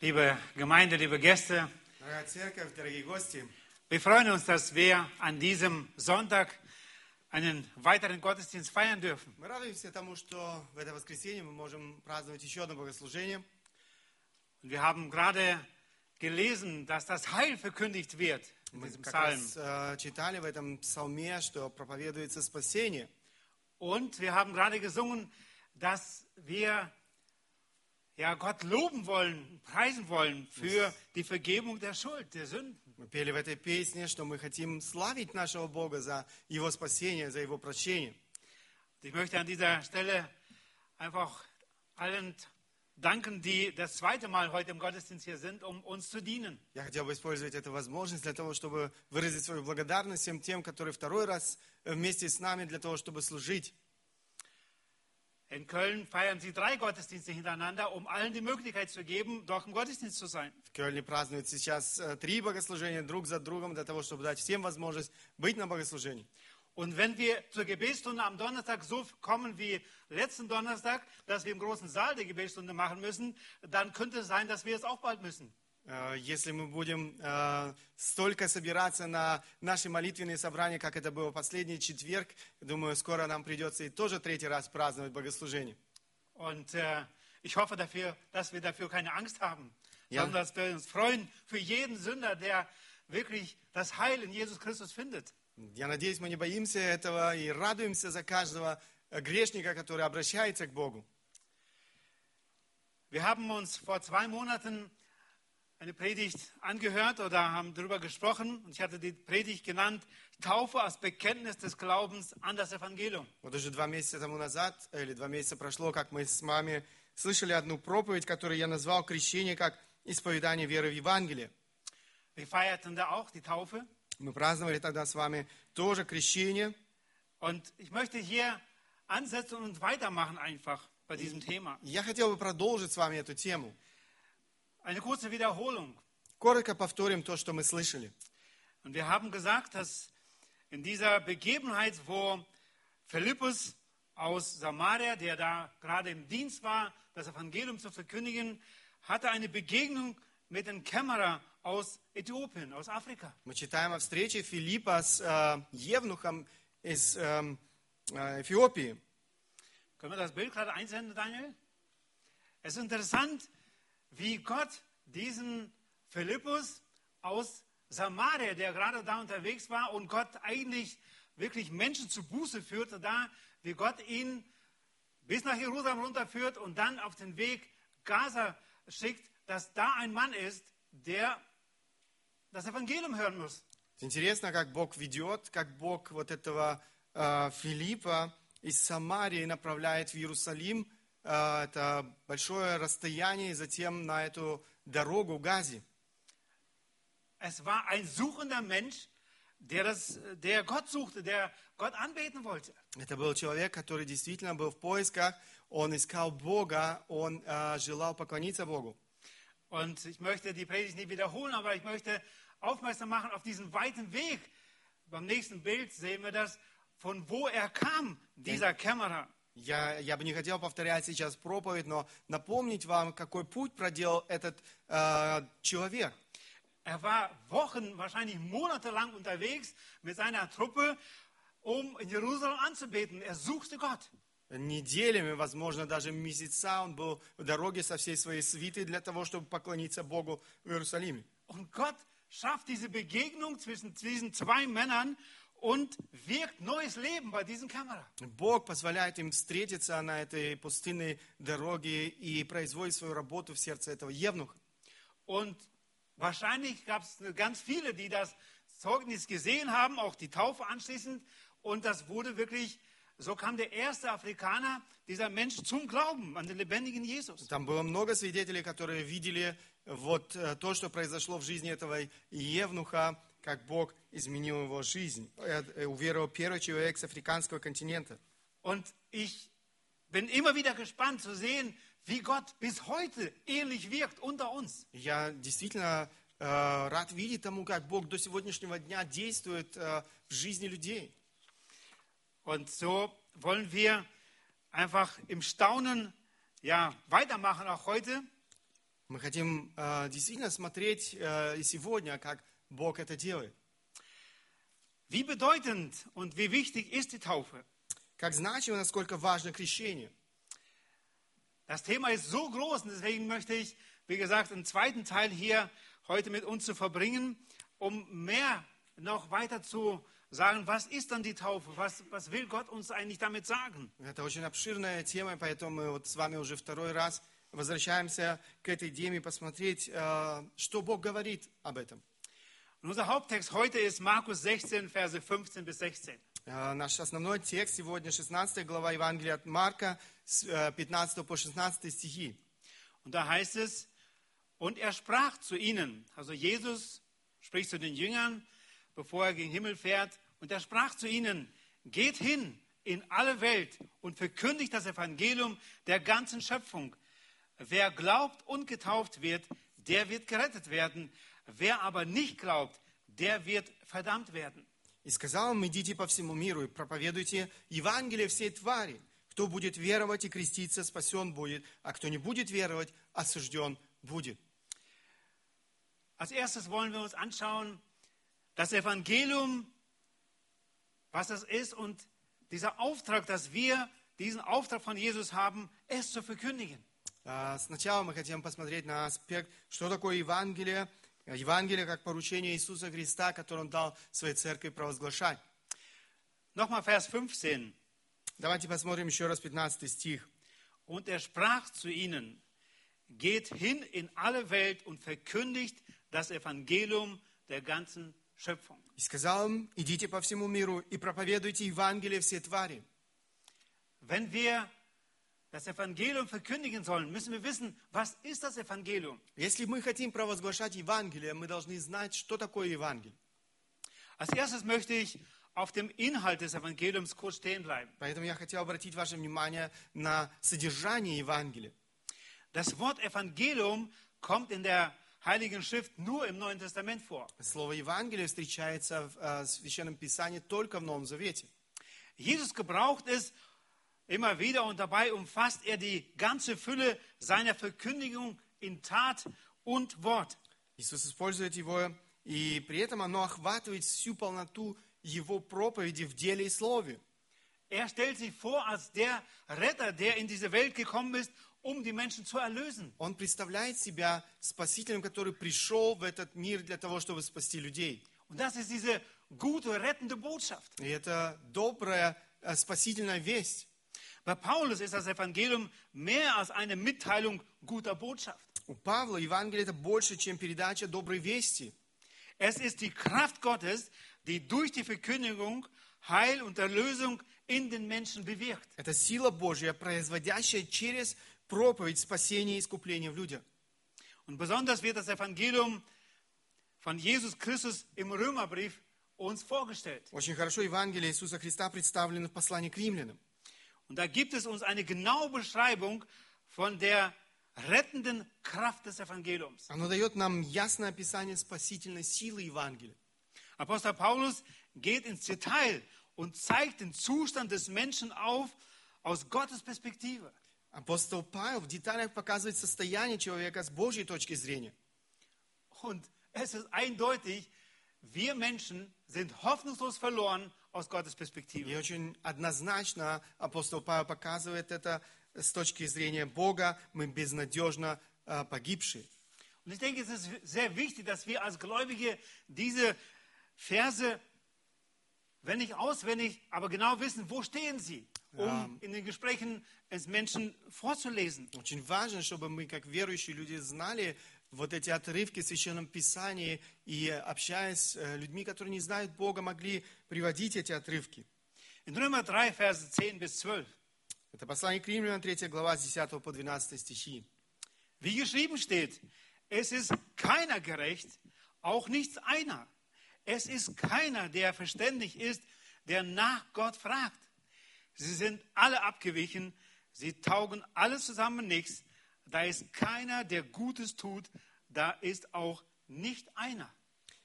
liebe Gemeinde, liebe Gäste. Дорогая церковь, дорогие гости, Wir freuen uns, dass wir an diesem Sonntag einen weiteren Gottesdienst feiern dürfen. мы радуемся тому, что в это воскресенье мы можем праздновать еще одно богослужение. Und wir haben gerade gelesen, dass das Heil verkündigt wird in Мы diesem как Psalm. раз э, читали в этом псалме, что проповедуется спасение. Und wir haben gerade gesungen, dass wir ja, Gott loben wollen, preisen wollen für die Vergebung der Schuld, der Sünden. Мы пели в этой песне, что мы хотим славить нашего Бога за Его спасение, за Его прощение. Und Ich möchte an dieser Stelle einfach allen danken, die das zweite Mal heute im Gottesdienst hier sind, um uns zu dienen. Я хотел бы использовать эту возможность для того, чтобы выразить свою благодарность всем тем, которые второй раз вместе с нами для того, чтобы служить. In Köln feiern sie drei Gottesdienste hintereinander, um allen die Möglichkeit zu geben, dort im Gottesdienst zu sein. В Кёльне празднуют сейчас э, три богослужения друг за другом для того, чтобы дать всем возможность быть на богослужении. Und wenn wir zur Gebetsstunde am Donnerstag so kommen wie letzten Donnerstag, dass wir im großen Saal die Gebetsstunde machen müssen, dann könnte es sein, dass wir es auch bald müssen. Э, Если мы будем э, столько собираться на наши молитвенные собрания, как это было последний четверг, думаю, скоро нам придется и тоже третий раз праздновать богослужение. Und äh, ich hoffe dafür, dass wir dafür keine Angst haben, Ja. sondern dass wir uns freuen für jeden Sünder, der wirklich das Heil in Jesus Christus findet. Я надеюсь, мы не боимся этого и радуемся за каждого грешника, который обращается к Богу. Wir haben uns vor zwei Monaten eine Predigt angehört oder haben darüber gesprochen. Und ich hatte die Predigt genannt, Taufe als Bekenntnis des Glaubens an das Evangelium. Вот уже два месяца тому назад, или два месяца прошло, как мы с вами слышали одну проповедь, которую я назвал «Крещение как исповедание веры в Евангелие». Wir feierten da auch die Taufe. Мы праздновали тогда с вами тоже крещение. Und ich möchte hier ansetzen und weitermachen einfach bei diesem Thema. Я хотел бы продолжить с вами эту тему. Eine kurze Wiederholung. Коротко повторим то, что мы слышали. Und wir haben gesagt, dass in dieser Begebenheit, wo Philippus aus Samaria, der da gerade im Dienst war, das Evangelium zu verkündigen, hatte eine Begegnung mit einem Kämmerer aus Äthiopien, aus Afrika. Мы читаем о встрече Филиппа с э, Евнухом из эм, э, Эфиопии. Können wir das Bild gerade einsenden, Daniel? Es ist interessant, wie Gott diesen Philippus aus Samaria, der gerade da unterwegs war und Gott eigentlich wirklich Menschen zu Buße führte, da, wie Gott ihn bis nach Jerusalem runterführt und dann auf den Weg Gaza schickt, dass da ein Mann ist, der das Evangelium hören muss. Интересно, как Бог ведет, как Бог вот этого э, Филиппа из Самарии направляет в Иерусалим. Э, это большое расстояние, и затем на эту дорогу Гази. Es war ein suchender Mensch, der, das, der Gott suchte, der Gott anbeten wollte. Это был человек, который действительно был в поисках, он искал Бога, он э, желал поклониться Богу. Und ich möchte die Predigt nicht wiederholen, aber ich möchte aufmerksam machen auf diesen weiten Weg. Beim nächsten Bild sehen wir das, von wo er kam, dieser Kämmerer. Я, я бы не хотел повторять сейчас проповедь, но напомнить вам, какой путь проделал этот э, человек. Er war Wochen, wahrscheinlich monatelang unterwegs mit seiner Truppe, um in Jerusalem anzubeten. Er suchte Gott. Неделями, возможно, даже месяца он был в дороге со всей своей свитой для того, чтобы поклониться Богу в Иерусалиме. Und Gott schafft diese Begegnung zwischen diesen zwei Männern und wirkt neues Leben bei diesem Kämmerer. Бог позволяет им встретиться на этой пустынной дороге и производит свою работу в сердце этого евнуха. Und wahrscheinlich gab es ganz viele, die das Zeugnis gesehen haben, auch die Taufe anschließend. Und das wurde wirklich, so kam der erste Afrikaner, dieser Mensch, zum Glauben an den lebendigen Jesus. Там было много свидетелей, которые видели вот э, то, что произошло в жизни этого евнуха, как Бог изменил его жизнь. Э, э, Уверовал первый человек с африканского континента. Und ich bin immer wieder gespannt zu sehen, wie Gott bis heute ähnlich wirkt unter uns. Я действительно э, рад видеть тому, как Бог до сегодняшнего дня действует э, в жизни людей. Und so wollen wir einfach im Staunen ja, weitermachen, auch heute. Мы хотим э, действительно смотреть э, и сегодня, как Бог это делает. Wie bedeutend und wie wichtig ist die Taufe? Как значимо, насколько важно крещение. Das Thema ist so groß und deswegen möchte ich, wie gesagt, einen zweiten Teil hier heute mit uns zu verbringen, um mehr noch weiter zu sagen, was ist dann die Taufe? Was, was will Gott uns eigentlich damit sagen? Это очень обширная тема, поэтому мы вот с вами уже второй раз возвращаемся к этой теме, посмотреть, э, что Бог говорит об этом. Und unser Haupttext heute ist Markus 16, Verse 15 bis 16. Э, Наш основной текст сегодня 16 глава Евангелия от Марка, с э, 15 по 16 стихи. Und da heißt es, und er sprach zu ihnen, also Jesus spricht zu den Jüngern, bevor er gegen den Himmel fährt, und er sprach zu ihnen, geht hin in alle Welt und verkündigt das Evangelium der ganzen Schöpfung. Wer glaubt und getauft wird, der wird gerettet werden. Wer aber nicht glaubt, der wird verdammt werden. И сказал им, идите по всему миру и проповедуйте Евангелие всей твари. Кто будет веровать и креститься, спасен будет, а кто не будет веровать, осужден будет. Als erstes wollen wir uns anschauen, das Evangelium, was das ist und dieser Auftrag, dass wir diesen Auftrag von Jesus haben, es zu verkündigen. А, Сначала мы хотим посмотреть на аспект, что такое Евангелие. Евангелие как поручение Иисуса Христа, которое Он дал своей церкви провозглашать. Nochmal Vers 15. Давайте посмотрим еще раз 15 стих. Und er sprach zu ihnen, geht hin in alle Welt und verkündigt das Evangelium der ganzen Schöpfung. И сказал им, идите по всему миру и проповедуйте Евангелие всей твари. Wenn wir das Evangelium verkündigen sollen, müssen wir wissen, was ist das Evangelium? Если мы хотим провозглашать Евангелие, мы должны знать, что такое Евангелие. Als erstes möchte ich auf dem Inhalt des Evangeliums kurz stehen bleiben. Поэтому я хотел обратить ваше внимание на содержание Евангелия. Das Wort Evangelium kommt in der Heiligen Schrift nur im Neuen Testament vor. Слово Евангелие встречается в э, Священном Писании только в Новом Завете. Jesus gebraucht es immer wieder und dabei umfasst er die ganze Fülle seiner Verkündigung in Tat und Wort. Иисус использует его, и при этом оно охватывает всю полноту его проповеди в деле и слове. Er stellt sich vor als der Retter, der in diese Welt gekommen ist, um die Menschen zu erlösen. Он представляет себя спасителем, который пришел в этот мир для того, чтобы спасти людей. Und das ist diese gute, rettende Botschaft. И это добрая э, спасительная весть. Bei Paulus ist das Evangelium mehr als eine Mitteilung guter Botschaft. У Павла Евангелие это больше, чем передача доброй вести. Es ist die Kraft Gottes, die durch die Verkündigung Heil und Erlösung in den Menschen bewirkt. Это сила Божья, производящая через проповедь спасения и искупления в людях. Und besonders wird das Evangelium von Jesus Christus im Römerbrief uns vorgestellt. Очень хорошо Евангелие Иисуса Христа представлено в послании к римлянам. Und da gibt es uns eine genaue Beschreibung von der rettenden Kraft des Evangeliums. Оно дает нам ясное описание спасительной силы Евангелия. Apostel Paulus geht ins Detail und zeigt den Zustand des Menschen auf aus Gottes Perspektive. Апостол Павел в деталях показывает состояние человека с Божьей точки зрения. Und es ist eindeutig, wir Menschen sind hoffnungslos verloren aus Gottes И Perspektive. очень однозначно апостол Павел показывает это с точки зрения Бога. Мы безнадежно э, погибшие. Und ich denke, es ist sehr wichtig, dass wir als Gläubige diese Verse, wenn nicht auswendig, aber genau wissen, wo stehen sie, um in den Gesprächen es Menschen vorzulesen. Очень важно, чтобы мы, как верующие люди, знали вот эти отрывки в Священном Писании и, общаясь с э, людьми, которые не знают Бога, могли приводить эти отрывки. In Römer 3, Verse 10 bis 12. Это послание к Римлянам, 3 глава, с 10 по 12 стихи. Wie geschrieben steht, es ist keiner gerecht, auch nicht einer. Es ist keiner, der verständig ist, der nach Gott fragt. Sie sind alle abgewichen, sie taugen alle zusammen nichts. Da ist keiner, der Gutes tut, da ist auch nicht einer.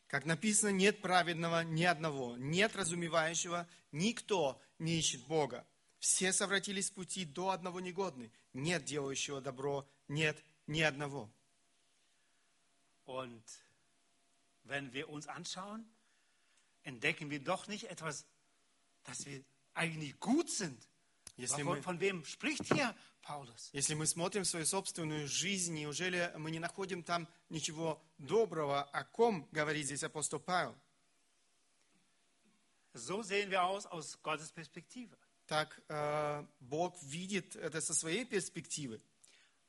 Как написано, нет праведного ни одного, нет разумевающего, никто не ищет Бога. Все совратились с пути до одного негодны, нет делающего добро, нет ни одного. Und wenn wir uns anschauen, entdecken wir doch nicht etwas, dass wir eigentlich gut sind. Если Von, мы, von wem spricht hier? Если мы смотрим свою собственную жизнь, неужели мы не находим там ничего доброго, о ком говорит здесь апостол Павел? So sehen wir aus aus Gottes Perspektive. Так э, Бог видит это со своей перспективы.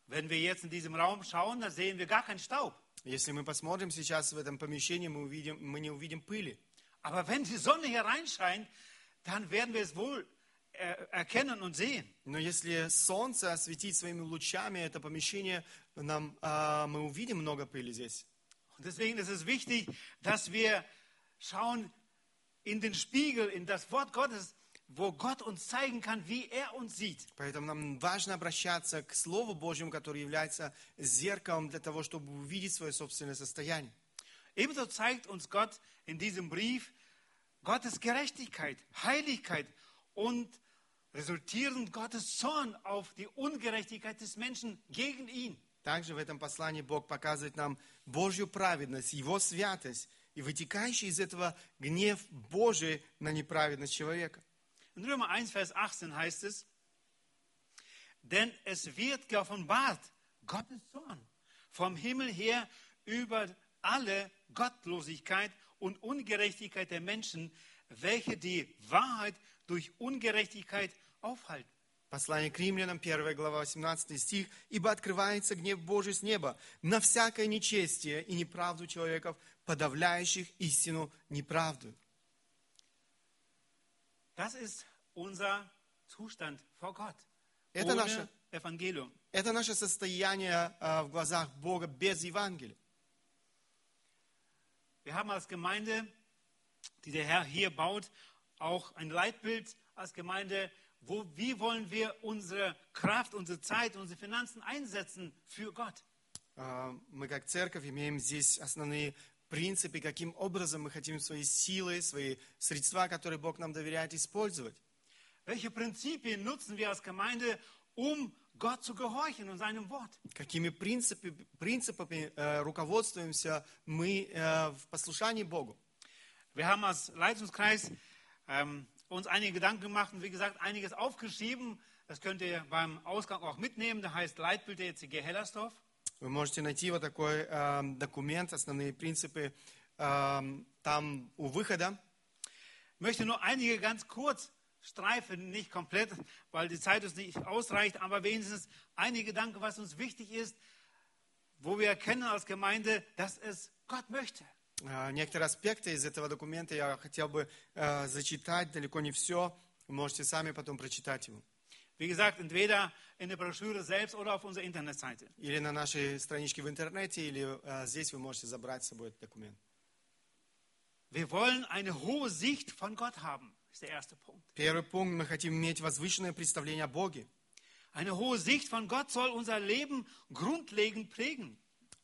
Wenn wir jetzt in diesem Raum schauen, dann sehen wir gar keinen Staub. Если мы посмотрим сейчас в этом помещении, мы, увидим, мы не увидим пыли. Aber wenn die Sonne hier reinscheint, dann werden wir es wohl äh, erkennen und sehen. Но если солнце осветит своими лучами это помещение, нам, а, мы увидим много пыли здесь. Und deswegen ist es wichtig, dass wir schauen in den Spiegel, in das Wort Gottes, wo Gott uns zeigen kann, wie er uns sieht. Поэтому нам важно обращаться к Слову Божьему, которое является зеркалом для того, чтобы увидеть свое собственное состояние. Ebenso zeigt uns Gott in diesem Brief Gottes Gerechtigkeit, Heiligkeit und resultierend Gottes Zorn auf die Ungerechtigkeit des Menschen gegen ihn. Также в этом послании Бог показывает нам Божью праведность, Его святость и вытекающий из этого гнев Божий на неправедность человека. In Römer 1, Vers 18 heißt es, denn es wird geoffenbart, Gottes Zorn vom Himmel her über alle Gottlosigkeit und Ungerechtigkeit der Menschen, welche die Wahrheit durch Ungerechtigkeit aufhalten. Послание к римлянам, 1 глава, 18 стих. «Ибо открывается гнев Божий с неба на всякое нечестие и неправду человеков, подавляющих истину неправду». Das ist unser Zustand vor Gott. Это наше- Evangelium. Это наше состояние а, в глазах Бога без Евангелия. Wir haben als Gemeinde, die der Herr hier baut, auch ein Leitbild als Gemeinde, wo, wie wollen wir unsere Kraft, unsere Zeit, unsere Finanzen einsetzen für Gott. А, Мы как церковь имеем здесь основные принципы, каким образом мы хотим свои силы, свои средства, которые Бог нам доверяет, использовать. Welche Prinzipien nutzen wir als Gemeinde, um Gott zu gehorchen und seinem Wort? Какими принципи- принципами э, руководствуемся мы э, в послушании Богу. Wir haben als Leitungskreis ähm, uns einige Gedanken gemacht und wie gesagt einiges aufgeschrieben. Das könnt ihr beim Ausgang auch mitnehmen. Da heißt Leitbild der ECG Hellersdorf. Вы можете найти вот такой э, документ, основные принципы э, там у выхода. Ich möchte nur einige ganz kurz streifen, nicht komplett, weil die Zeit uns nicht ausreicht, aber wenigstens einige Gedanken, was uns wichtig ist, wo wir erkennen als Gemeinde, dass es Gott möchte. Э, Некоторые аспекты из этого документа я хотел бы э, зачитать, далеко не все. Вы можете сами потом прочитать его. Wie gesagt, entweder in der Broschüre selbst oder auf unserer Internetseite. Или на нашей страничке в интернете, или э, здесь вы можете забрать с собой этот документ. Wir wollen eine hohe Sicht von Gott haben, ist der erste Punkt. Первый пункт, мы хотим иметь возвышенное представление о Боге. Eine hohe Sicht von Gott soll unser Leben grundlegend prägen.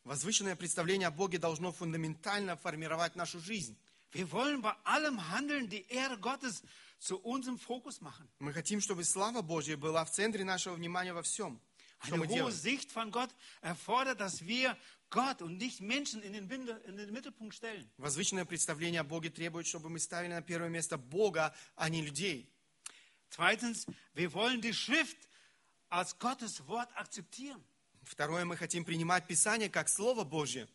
Возвышенное представление о Боге должно фундаментально формировать нашу жизнь. Wir wollen bei allem Handeln die Ehre Gottes zu unserem Fokus machen. Мы хотим, чтобы слава Божья была в центре нашего внимания во всем, что Eine hohe. Sicht von Gott erfordert, dass wir Gott und nicht Menschen in den, Binde- in den Mittelpunkt stellen. Возвышенное представление о Боге требует, чтобы мы ставили на первое место Бога, а не людей. Zweitens, wir wollen die Schrift als Gottes Wort akzeptieren. Второе, мы хотим принимать Писание как Слово Божье.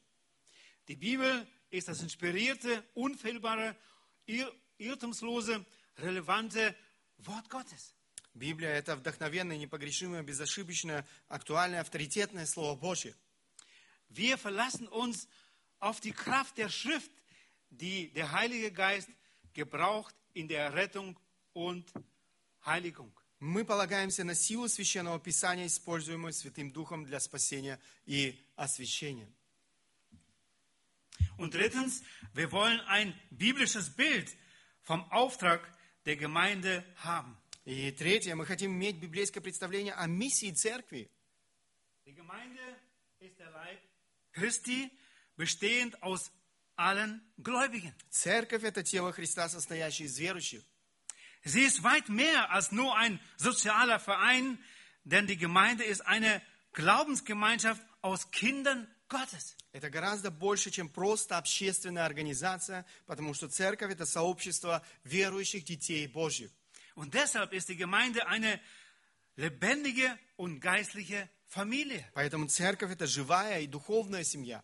Die Bibel ist das inspirierte, unfehlbare, irr irrtumslose, relevante Wort Gottes. Библия – это вдохновенное, непогрешимое, безошибочное, актуальное, авторитетное Слово Божье. Wir verlassen uns auf die Kraft der Schrift, die der Heilige Geist gebraucht in der Rettung und Heiligung. Мы полагаемся на силу Священного Писания, используемую Святым Духом для спасения и освящения. Und drittens, wir wollen ein biblisches Bild vom Auftrag der Gemeinde haben. И третье, мы хотим иметь библейское представление о миссии церкви. Die Gemeinde ist der Leib Christi, bestehend aus allen Gläubigen. Церковь – это тело Христа, состоящее из верующих. Sie ist weit mehr als nur ein sozialer Verein, denn die Gemeinde ist eine Glaubensgemeinschaft aus Kindern Gottes. Это гораздо больше, чем просто общественная организация, потому что церковь – это сообщество верующих детей Божьих. Und deshalb ist die Gemeinde eine lebendige und geistliche Familie. Поэтому церковь – это живая и духовная семья.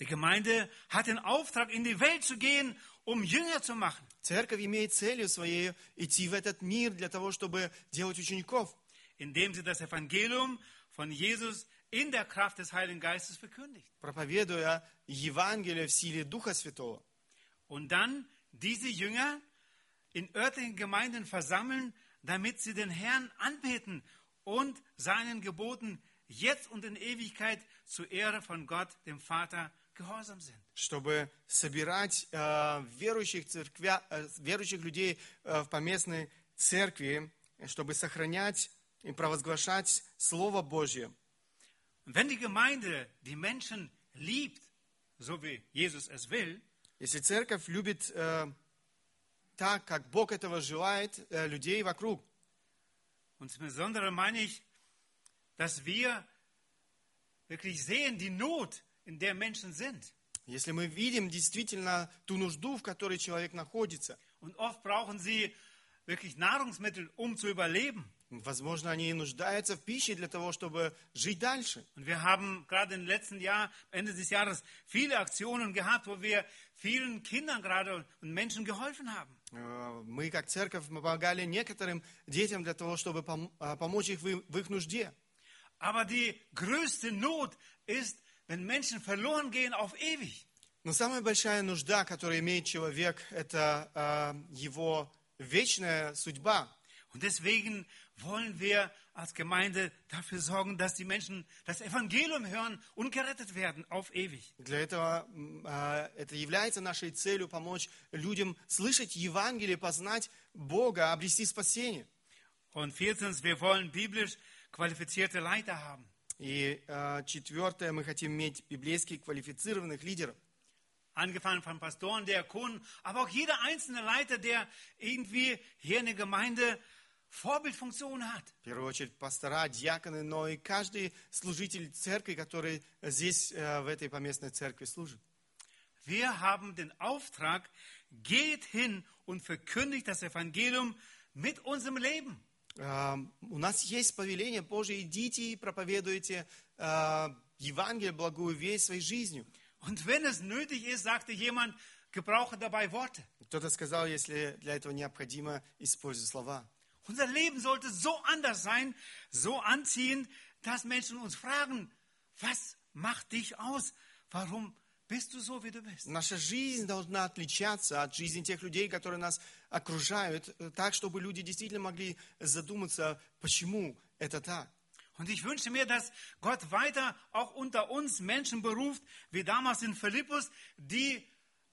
Die Gemeinde hat den Auftrag, in die Welt zu gehen, um Jünger zu machen. Церковь имеет целью своей идти в этот мир для того, чтобы делать учеников, indem sie das Evangelium von Jesus in der Kraft des Heiligen Geistes verkündigt. проповедуя Евангелие в силе Духа Святого. Und dann diese Jünger in örtlichen Gemeinden versammeln, damit sie den Herrn anbeten und seinen Geboten jetzt und in Ewigkeit zur Ehre von Gott, dem Vater, gehorsam sind. чтобы собирать э, верующих, церквя, э, верующих людей э, в поместной церкви, чтобы сохранять и провозглашать Слово Божье. Wenn die Gemeinde die Menschen liebt, so wie Jesus es will, Если церковь любит э, так, как Бог этого желает, э, людей вокруг, und insbesondere meine ich, dass wir wirklich sehen die Not, in der Menschen sind. если мы видим действительно ту нужду, в которой человек находится, Und oft brauchen sie wirklich Nahrungsmittel, um zu überleben. возможно, они и нуждаются в пище для того, чтобы жить дальше. Und wir haben gerade im letzten Jahr, Ende des Jahres, viele Aktionen gehabt, wo wir vielen Kindern gerade und Menschen geholfen haben. Э, Мы, как церковь, помогали некоторым детям для того, чтобы пом- а, помочь их в и- в их нужде. Aber die größte Not ist, wenn Menschen verloren gehen auf ewig. Но самая большая нужда, которую имеет человек, это а, его вечная судьба. Und deswegen wollen wir als Gemeinde dafür sorgen, dass die Menschen das Evangelium hören und gerettet werden auf ewig. Для этого м, а, это является нашей целью помочь людям слышать Евангелие, познать Бога, обрести спасение. Und viertens, wir wollen biblisch qualifizierte Leiter haben. И а, четвертое, мы хотим иметь библейски квалифицированных лидеров. Angefangen von Pastoren, Diakonen, aber auch jeder einzelne Leiter, der irgendwie hier in der Gemeinde Vorbildfunktion hat. В первую очередь пастора, диаконы, но и каждый служитель церкви, который здесь, э, в этой поместной церкви служит. Wir haben den Auftrag, geht hin und verkündigt das Evangelium mit unserem Leben. Э, У нас есть повеление Божие, идите и проповедуйте э, Евангелие, благую весть своей жизнью. Und wenn es nötig ist, sagte jemand, gebrauche dabei Worte. Кто-то сказал, если для этого необходимо, используй слова. Unser Leben sollte so anders sein, so anziehend, dass Menschen uns fragen, was macht dich aus? Warum bist du so, wie du bist? Наша жизнь должна отличаться от жизни тех людей, которые нас окружают, э, так, чтобы люди действительно могли задуматься, почему это так. Und ich wünsche mir, dass Gott weiter auch unter uns Menschen beruft, wie damals in Philippus, die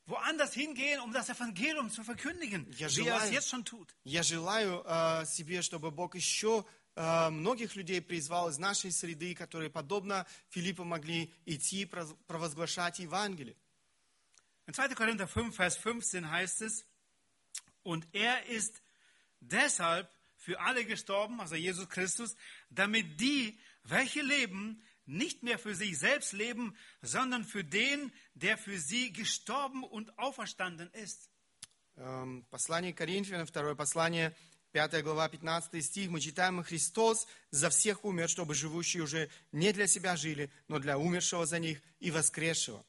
woanders hingehen, um das Evangelium zu verkündigen, Ja, wie er es желаю. jetzt schon tut. Я желаю э, себе, чтобы Бог еще э, многих людей призвал из нашей среды, которые, подобно Филиппу, могли идти и проз- провозглашать Евангелие. In 2. Korinther 5, Vers 15 heißt es, und er ist deshalb für alle gestorben, also Jesus Christus, damit die, welche leben, nicht mehr für sich selbst leben, sondern für den, der für sie gestorben und auferstanden ist. Эм, Послание к Коринфянам, второе послание, 5 глава, 15 стих, мы читаем, «И Христос за всех умер, чтобы живущие уже не для себя жили, но для умершего за них и воскресшего».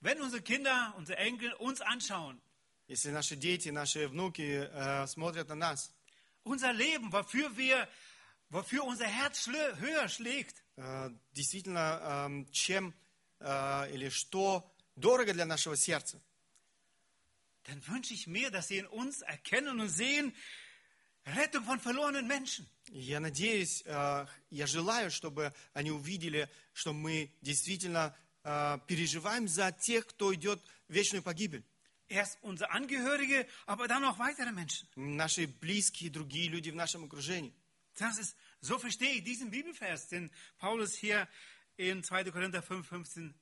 Wenn unsere Kinder, unsere Enkel uns anschauen, Если наши дети, наши внуки э, смотрят на нас, unser Leben, wofür wir, wofür unser Herz höher schlägt, э, действительно, эм, чем э, или что дорого для нашего сердца, dann wünsche ich mir, dass sie in uns erkennen und sehen, Rettung von verlorenen Menschen. И Я надеюсь, э, я желаю, чтобы они увидели, что мы действительно э, переживаем за тех, кто идет в вечную погибель. Erst unsere Angehörige, aber dann auch weitere Menschen. Наши близкие, другие люди в нашем окружении. Das ist, so verstehe ich diesen Bibelvers, den Paulus hier in 2. Korinther 5, 15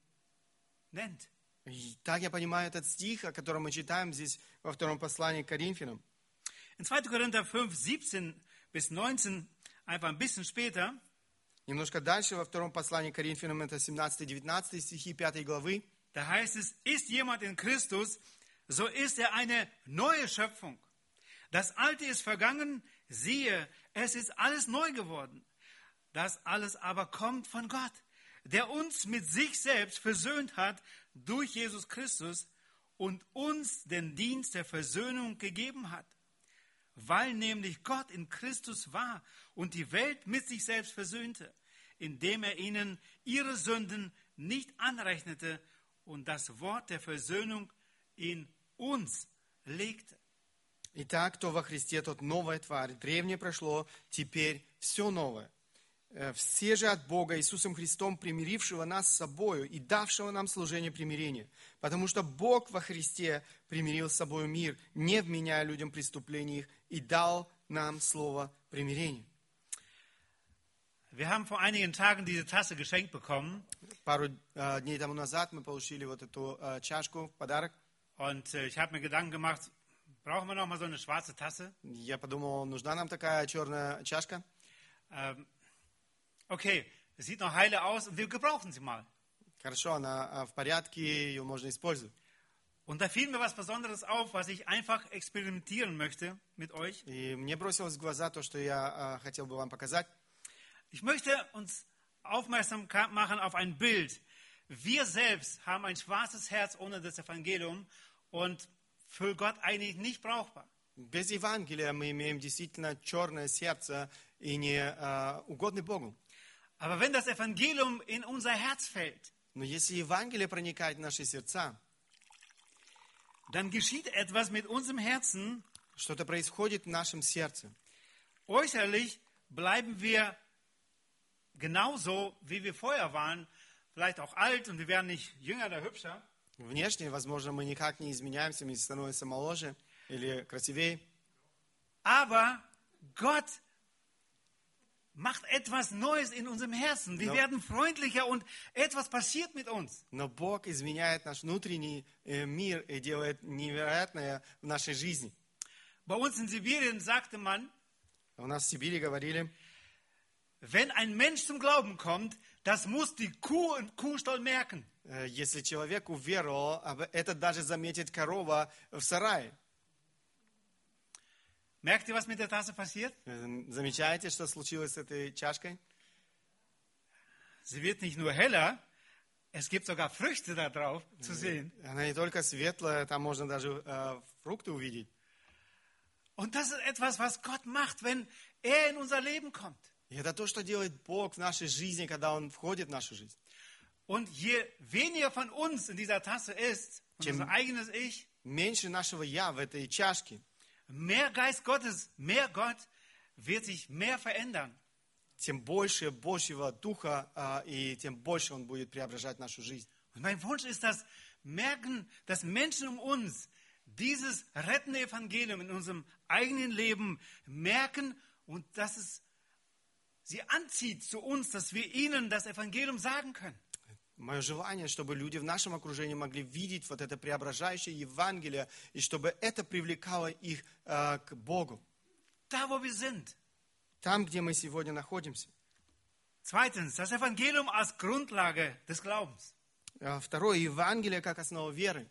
nennt. И так я понимаю этот стих, о котором мы читаем здесь во втором послании к Коринфянам. In 2. Korinther 5, 17 bis 19, einfach ein bisschen später, Немножко дальше, во втором послании к Коринфянам, это 17-19 стихи 5 главы, Da heißt es, ist jemand in Christus, so ist er eine neue Schöpfung. Das Alte ist vergangen, siehe, es ist alles neu geworden. Das alles aber kommt von Gott, der uns mit sich selbst versöhnt hat durch Jesus Christus und uns den Dienst der Versöhnung gegeben hat. Weil nämlich Gott in Christus war und die Welt mit sich selbst versöhnte, indem er ihnen ihre Sünden nicht anrechnete und das Wort der Versöhnung in uns legte. Итак, кто во Христе, тот новая тварь. Древнее прошло, теперь все новое. Э, Все же от Бога Иисусом Христом, примирившего нас с собою и давшего нам служение примирения. Потому что Бог во Христе примирил с собой мир, не вменяя людям преступлений их, и дал нам слово примирения. Wir haben vor einigen Tagen diese Tasse geschenkt bekommen Пару э, дней тому назад мы получили вот эту э, чашку в подарок. und äh, ich habe mir Gedanken gemacht, brauchen wir noch mal so eine schwarze Tasse? Я подумал, нужна нам такая черная чашка. Ähm, okay, es sieht noch heile aus und wir gebrauchen sie mal. Хорошо, она э, в порядке, ее можно использовать. Und da fiel mir was Besonderes auf, was ich einfach experimentieren möchte mit euch. И мне бросилось в глаза то, что я э, хотел бы вам показать. Ich möchte uns aufmerksam machen auf ein Bild. Wir selbst haben ein schwarzes Herz ohne das Evangelium und für Gott eigentlich nicht brauchbar. Без Евангелия мы имеем действительно черное сердце и не э, угодны Богу. Aber wenn das Evangelium in unser Herz fällt, Но если Евангелие проникает в наши сердца, dann geschieht etwas mit unserem Herzen. что-то происходит в нашем сердце. Äußerlich bleiben wir genauso, wie wir vorher waren, vielleicht auch alt und wir werden nicht jünger oder hübscher. Внешне, возможно, мы никак не изменяемся, мы становимся моложе или красивее. Aber Gott macht etwas Neues in unserem Herzen. Wir Ja. werden freundlicher und etwas passiert mit uns. Но Бог изменяет наш внутренний э, мир и делает невероятное в нашей жизни. Bei uns in Sibirien sagte man, У нас в Сибири говорили, wenn ein Mensch zum Glauben kommt, das muss die Kuh im Kuhstall merken. э, если человек уверовал, об- это даже заметит корова в сарае. Merkt ihr, was mit der Tasse passiert? Э, Замечаете, что случилось с этой чашкой? Sie wird nicht nur heller, es gibt sogar Früchte da drauf zu sehen. Она не только светлая, там можно даже э, фрукты увидеть. Und das ist etwas, was Gott macht, wenn er in unser Leben kommt. И это то, что делает Бог в нашей жизни, когда Он входит в нашу жизнь. Und je weniger von uns in dieser Tasse ist, Jim- unser eigenes Ich, Меньше нашего «я» в этой чашке, mehr Geist Gottes, mehr Gott, wird sich mehr verändern. тем больше Божьего Духа, а, и тем больше Он будет преображать нашу жизнь. Und mein Wunsch ist, dass merken, dass Menschen um uns dieses rettende Evangelium in unserem eigenen Leben merken und dass es sie anzieht zu uns, dass wir ihnen das Evangelium sagen können. Мое желание, чтобы люди в нашем окружении могли видеть вот это преображающее Евангелие, и чтобы это привлекало их а, к Богу. Da, wo wir sind. Там, где мы сегодня находимся. Zweitens, das Evangelium als Grundlage des Glaubens. А, Второе, Евангелие как основа веры.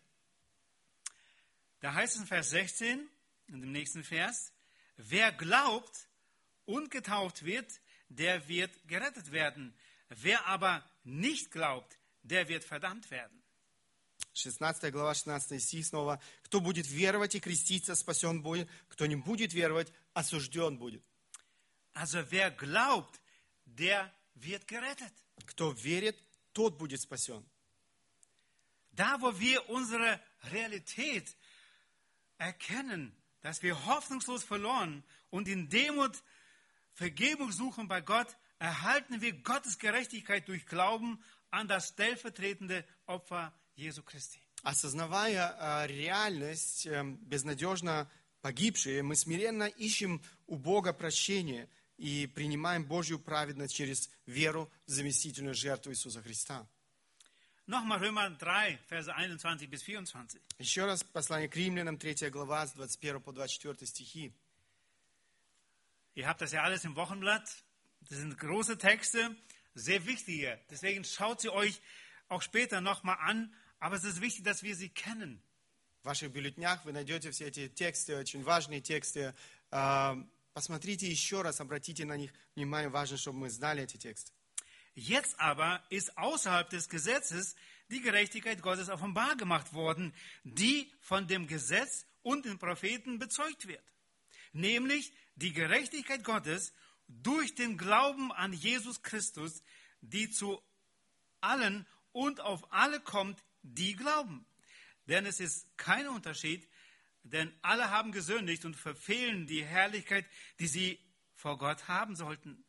Da heißt es in Vers 16, in dem nächsten Vers, wer glaubt und getauft wird, der wird gerettet werden. Wer aber nicht glaubt, der wird verdammt werden. 16 глава, 16 стих снова. «Кто будет веровать и креститься, спасен будет. Кто не будет веровать, осужден будет». Also wer glaubt, der wird gerettet. Кто верит, тот будет спасен. Da, wo wir unsere Realität erkennen, dass wir hoffnungslos verloren und in Demut Vergebung suchen bei Gott, erhalten wir Gottes Gerechtigkeit durch Glauben an das stellvertretende Opfer Jesu Christi. Осознавая а, реальность, эм, безнадежно погибшие, мы смиренно ищем у Бога прощения и принимаем Божью праведность через веру в заместительную жертву Иисуса Христа. Nochmal Römer 3, Verse 21 bis 24. Еще раз послание к римлянам, 3 глава, с 21 по 24 стихи. Ihr habt das ja alles im Wochenblatt. Das sind große Texte, sehr wichtige. Deswegen schaut sie euch auch später nochmal an. Aber es ist wichtig, dass wir sie kennen. В ваших бюллетнях вы найдете все эти тексты, очень важные тексты. А, Посмотрите еще раз, обратите на них внимание. Важно, чтобы мы знали эти тексты. Jetzt aber ist außerhalb des Gesetzes die Gerechtigkeit Gottes offenbar gemacht worden, die von dem Gesetz und den Propheten bezeugt wird. Nämlich die Gerechtigkeit Gottes durch den Glauben an Jesus Christus, die zu allen und auf alle kommt, die glauben. Denn es ist kein Unterschied, denn alle haben gesündigt und verfehlen die Herrlichkeit, die sie vor Gott haben sollten,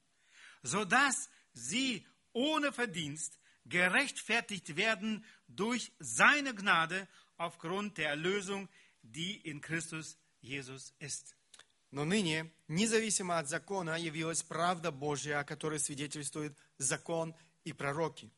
sodass sie ohne Verdienst gerechtfertigt werden durch seine Gnade aufgrund der Erlösung, die in Christus Jesus ist. Но ныне, независимо от закона, явилась правда Божья, о которой свидетельствует закон и пророки.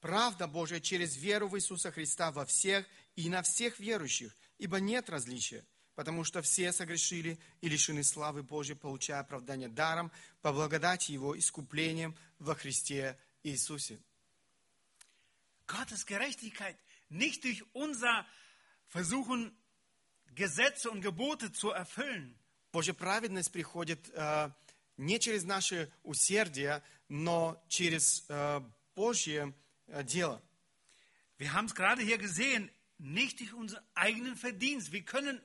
Правда Божья через веру в Иисуса Христа во всех и на всех верующих, ибо нет различия, потому что все согрешили и лишены славы Божьей, получая оправдание даром по благодати Его искуплением во Христе Иисусе. Gottes Gerechtigkeit nicht durch unser Versuchen, Gesetze und Gebote zu erfüllen, Божья праведность приходит э, не через наше усердие, но через э, Божье э, дело. Wir haben es gerade hier gesehen, nicht durch unseren eigenen Verdienst. Wir können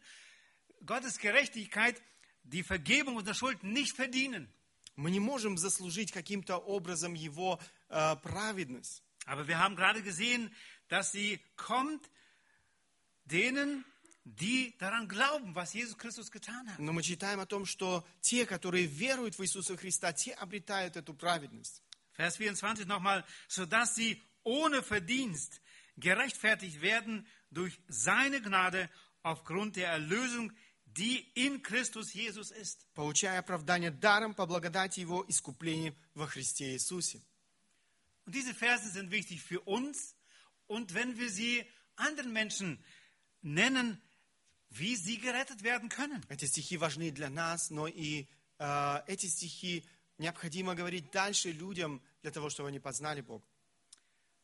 Gottes Gerechtigkeit, die Vergebung unserer Schuld nicht verdienen. Мы не можем заслужить каким-то образом Его э, праведность. Aber wir haben gerade gesehen, dass sie kommt denen, die daran glauben, was Jesus Christus getan hat. Но мы читаем о том, что те, которые веруют в Иисуса Христа, те обретают эту праведность. Vers 24 nochmal, sodass sie ohne Verdienst gerechtfertigt werden durch seine Gnade aufgrund der Erlösung, die in Christus Jesus ist. получая оправдание даром по благодати Его искупления во Христе Иисусе. Und diese Verse sind wichtig für uns und wenn wir sie anderen Menschen nennen, wie sie gerettet werden können. Эти стихи важны для нас, но и э, эти стихи необходимо говорить дальше людям для того, чтобы они познали Бога.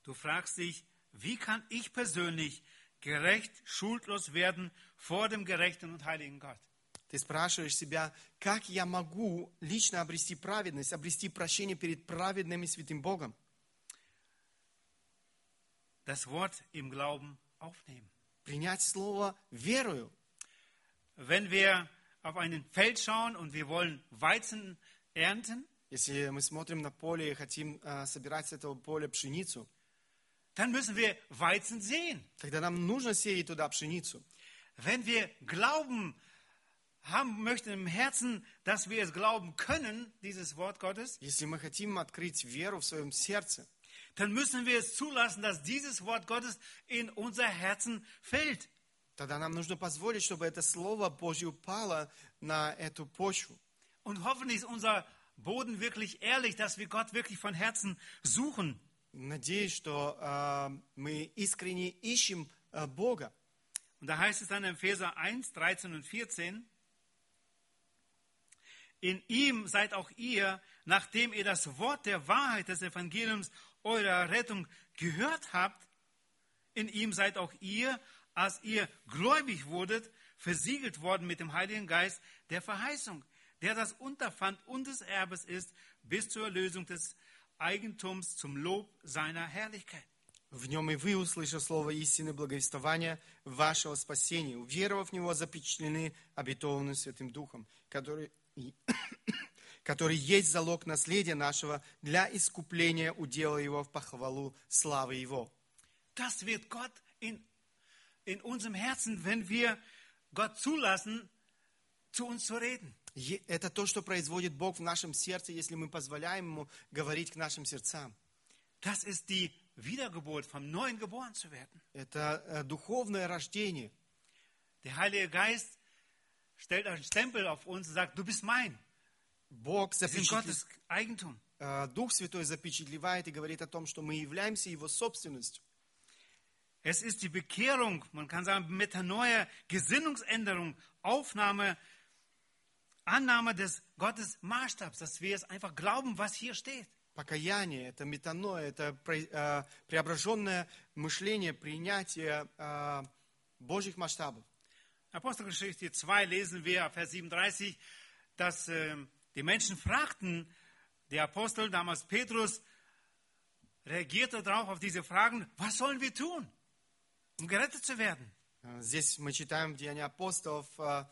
Du fragst dich, wie kann ich persönlich gerecht, schuldlos werden vor dem gerechten und heiligen Gott? Ты спрашиваешь себя, как я могу лично обрести праведность, обрести прощение перед праведным и святым Богом? Das Wort im Glauben aufnehmen. Принять Слово верою. Wenn wir auf ein Feld schauen und wir wollen Weizen ernten, Если мы смотрим на поле и хотим э, собирать с этого поля пшеницу, dann müssen wir Weizen sehen. тогда нам нужно сеять туда пшеницу. Wenn wir Glauben haben möchten im Herzen, dass wir es glauben können, dieses Wort Gottes, Если мы хотим открыть веру в своем сердце, dann müssen wir es zulassen, dass dieses Wort Gottes in unser Herzen fällt. тогда нам нужно позволить, чтобы это Слово Божье упало на эту почву. Und hoffentlich ist unser Boden wirklich ehrlich, dass wir Gott wirklich von Herzen suchen. Надеюсь, что э, мы искренне ищем э, Бога. Und da heißt es dann in Epheser 1, 13 und 14, in ihm seid auch ihr, nachdem ihr das Wort der Wahrheit des Evangeliums eurer Rettung gehört habt, in ihm seid auch ihr, als ihr gläubig wurdet, versiegelt worden mit dem Heiligen Geist der Verheißung, der das Unterpfand und des Erbes ist, bis zur Erlösung des Eigentums zum Lob seiner Herrlichkeit. В нем и вы, услышав слово истины благовествования вашего спасения, уверовав в него, запечатлены обетованным Святым Духом, который, который есть залог наследия нашего для искупления удела его в похвалу славы его. Das wird Gott in, in unserem Herzen, wenn wir Gott zulassen, zu uns zu reden. Это то, что производит Бог в нашем сердце, если мы позволяем Ему говорить к нашим сердцам. Das ist die Wiedergeburt, vom Neuen geboren zu werden. Это э, духовное рождение. Der Heilige Geist stellt einen Stempel auf uns und sagt, du bist mein. Бог Eigentum. э, Дух Святой запечатлевает и говорит о том, что мы являемся Его собственностью. Es ist die Bekehrung, man kann sagen Metanoia, Gesinnungsänderung, Aufnahme Annahme des Gottes Maßstabs, dass wir es einfach glauben, was hier steht. Покаяние, это метаноя, это пре- э, преображенное мышление, принятие э, Божьих масштабов. Apostelgeschichte 2 lesen wir, Vers 37, dass äh, die Menschen fragten, der Apostel, damals Petrus, reagierte darauf auf diese Fragen, was sollen wir tun, Um gerettet zu werden? Здесь мы читаем в Деяния апостолов э,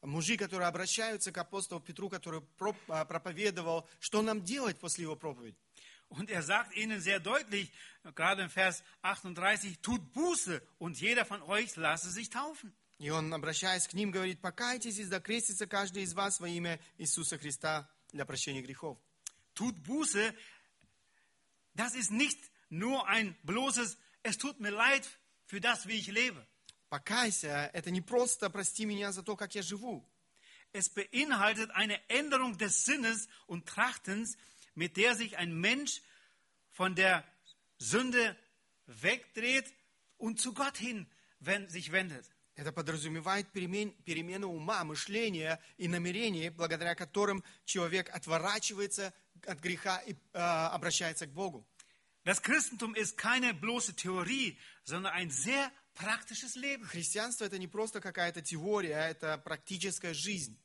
мужи, которые обращаются к апостолу Петру, который э, проповедовал, что нам делать после его проповеди. Und er sagt ihnen sehr deutlich, gerade im Vers 38, tut Buße und jeder von euch lasse sich taufen. И он, обращаясь к ним, говорит, покайтесь и закрестится каждый из вас во имя Иисуса Христа для прощения грехов. Tut Buße, das ist nicht nur ein bloßes, es tut mir leid für das, wie ich lebe. Покайся, это не просто прости меня за то, как я живу. Es beinhaltet eine Änderung des Sinnes und Trachtens, mit der sich ein Mensch von der Sünde wegdreht und zu Gott hin wenn, sich wendet. Это подразумевает перемен- перемену ума, мышления и намерений, благодаря которым человек отворачивается от греха и э, обращается к Богу. Das Christentum ist keine bloße Theorie, sondern ein sehr praktisches Leben. Христианство это не просто какая-то теория, а это практическая жизнь.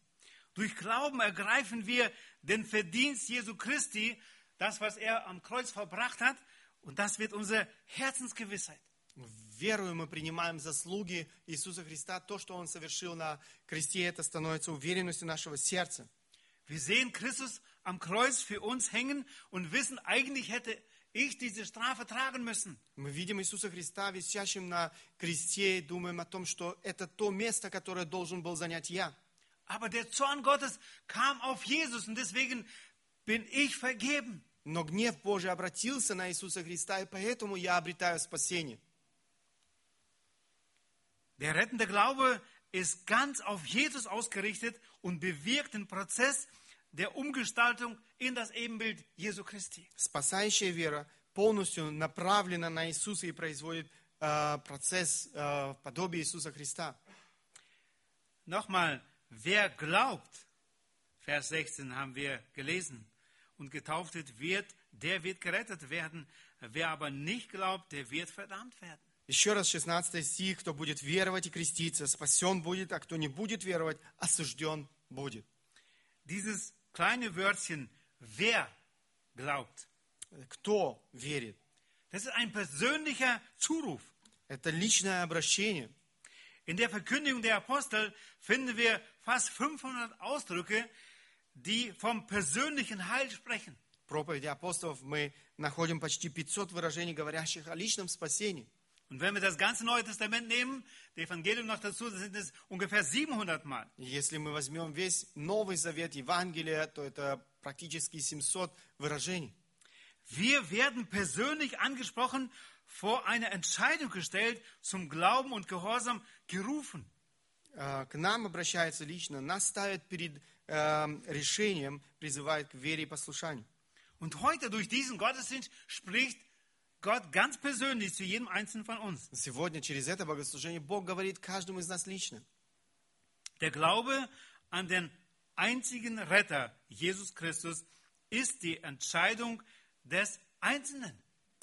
Durch Glauben ergreifen wir den Verdienst Jesu Christi, das, was er am Kreuz verbracht hat, und das wird unsere Herzensgewissheit. Верую мы принимаем заслуги Иисуса Христа, то, что Он совершил на кресте, это становится уверенностью нашего сердца. Wir sehen Christus am Kreuz für uns hängen und wissen, eigentlich hätte ich diese Strafe tragen müssen. Мы видим Иисуса Христа висящим на кресте и думаем о том, что это то место, которое должен был занять я. Aber der Zorn Gottes kam auf Jesus und deswegen bin ich vergeben. Но гнев Божий обратился на Иисуса Христа, и поэтому я обретаю спасение. Der rettende Glaube ist ganz auf Jesus ausgerichtet und bewirkt den Prozess der Umgestaltung in das Ebenbild Jesu Christi. Спасающая вера полностью направлена на Иисуса и производит э, процесс э, подобия Иисуса Христа. Nochmal, wer glaubt, Vers 16 haben wir gelesen, und getauft wird, der wird gerettet werden. Wer aber nicht glaubt, der wird verdammt werden. Еще раз 16 стих. Кто будет веровать и креститься, спасен будет, а кто не будет веровать, осужден будет. Dieses kleine Wörtchen, wer glaubt, Кто верит? das ist ein persönlicher Zuruf. Это личное обращение. In der Verkündigung der Apostel finden wir fast 500 Ausdrücke, die vom persönlichen Heil sprechen. В проповеди апостолов мы находим почти 500 выражений, говорящих о личном спасении. Und wenn wir das ganze Neue Testament nehmen, der Evangelium noch dazu, sind es ungefähr 700 Mal. И Если мы возьмем весь Новый Завет Евангелия, то это практически 700 выражений. Wir werden persönlich angesprochen, vor eine Entscheidung gestellt, zum Glauben und Gehorsam gerufen. Э, К нам обращается лично, нас ставят перед э, решением, призывает к вере и послушанию. Und heute durch diesen Gottesdienst spricht Gott ganz persönlich zu jedem Einzelnen von uns. Сегодня через это богослужение Бог говорит каждому из нас лично. Der Glaube an den einzigen Retter, Jesus Christus, ist die Entscheidung des Einzelnen.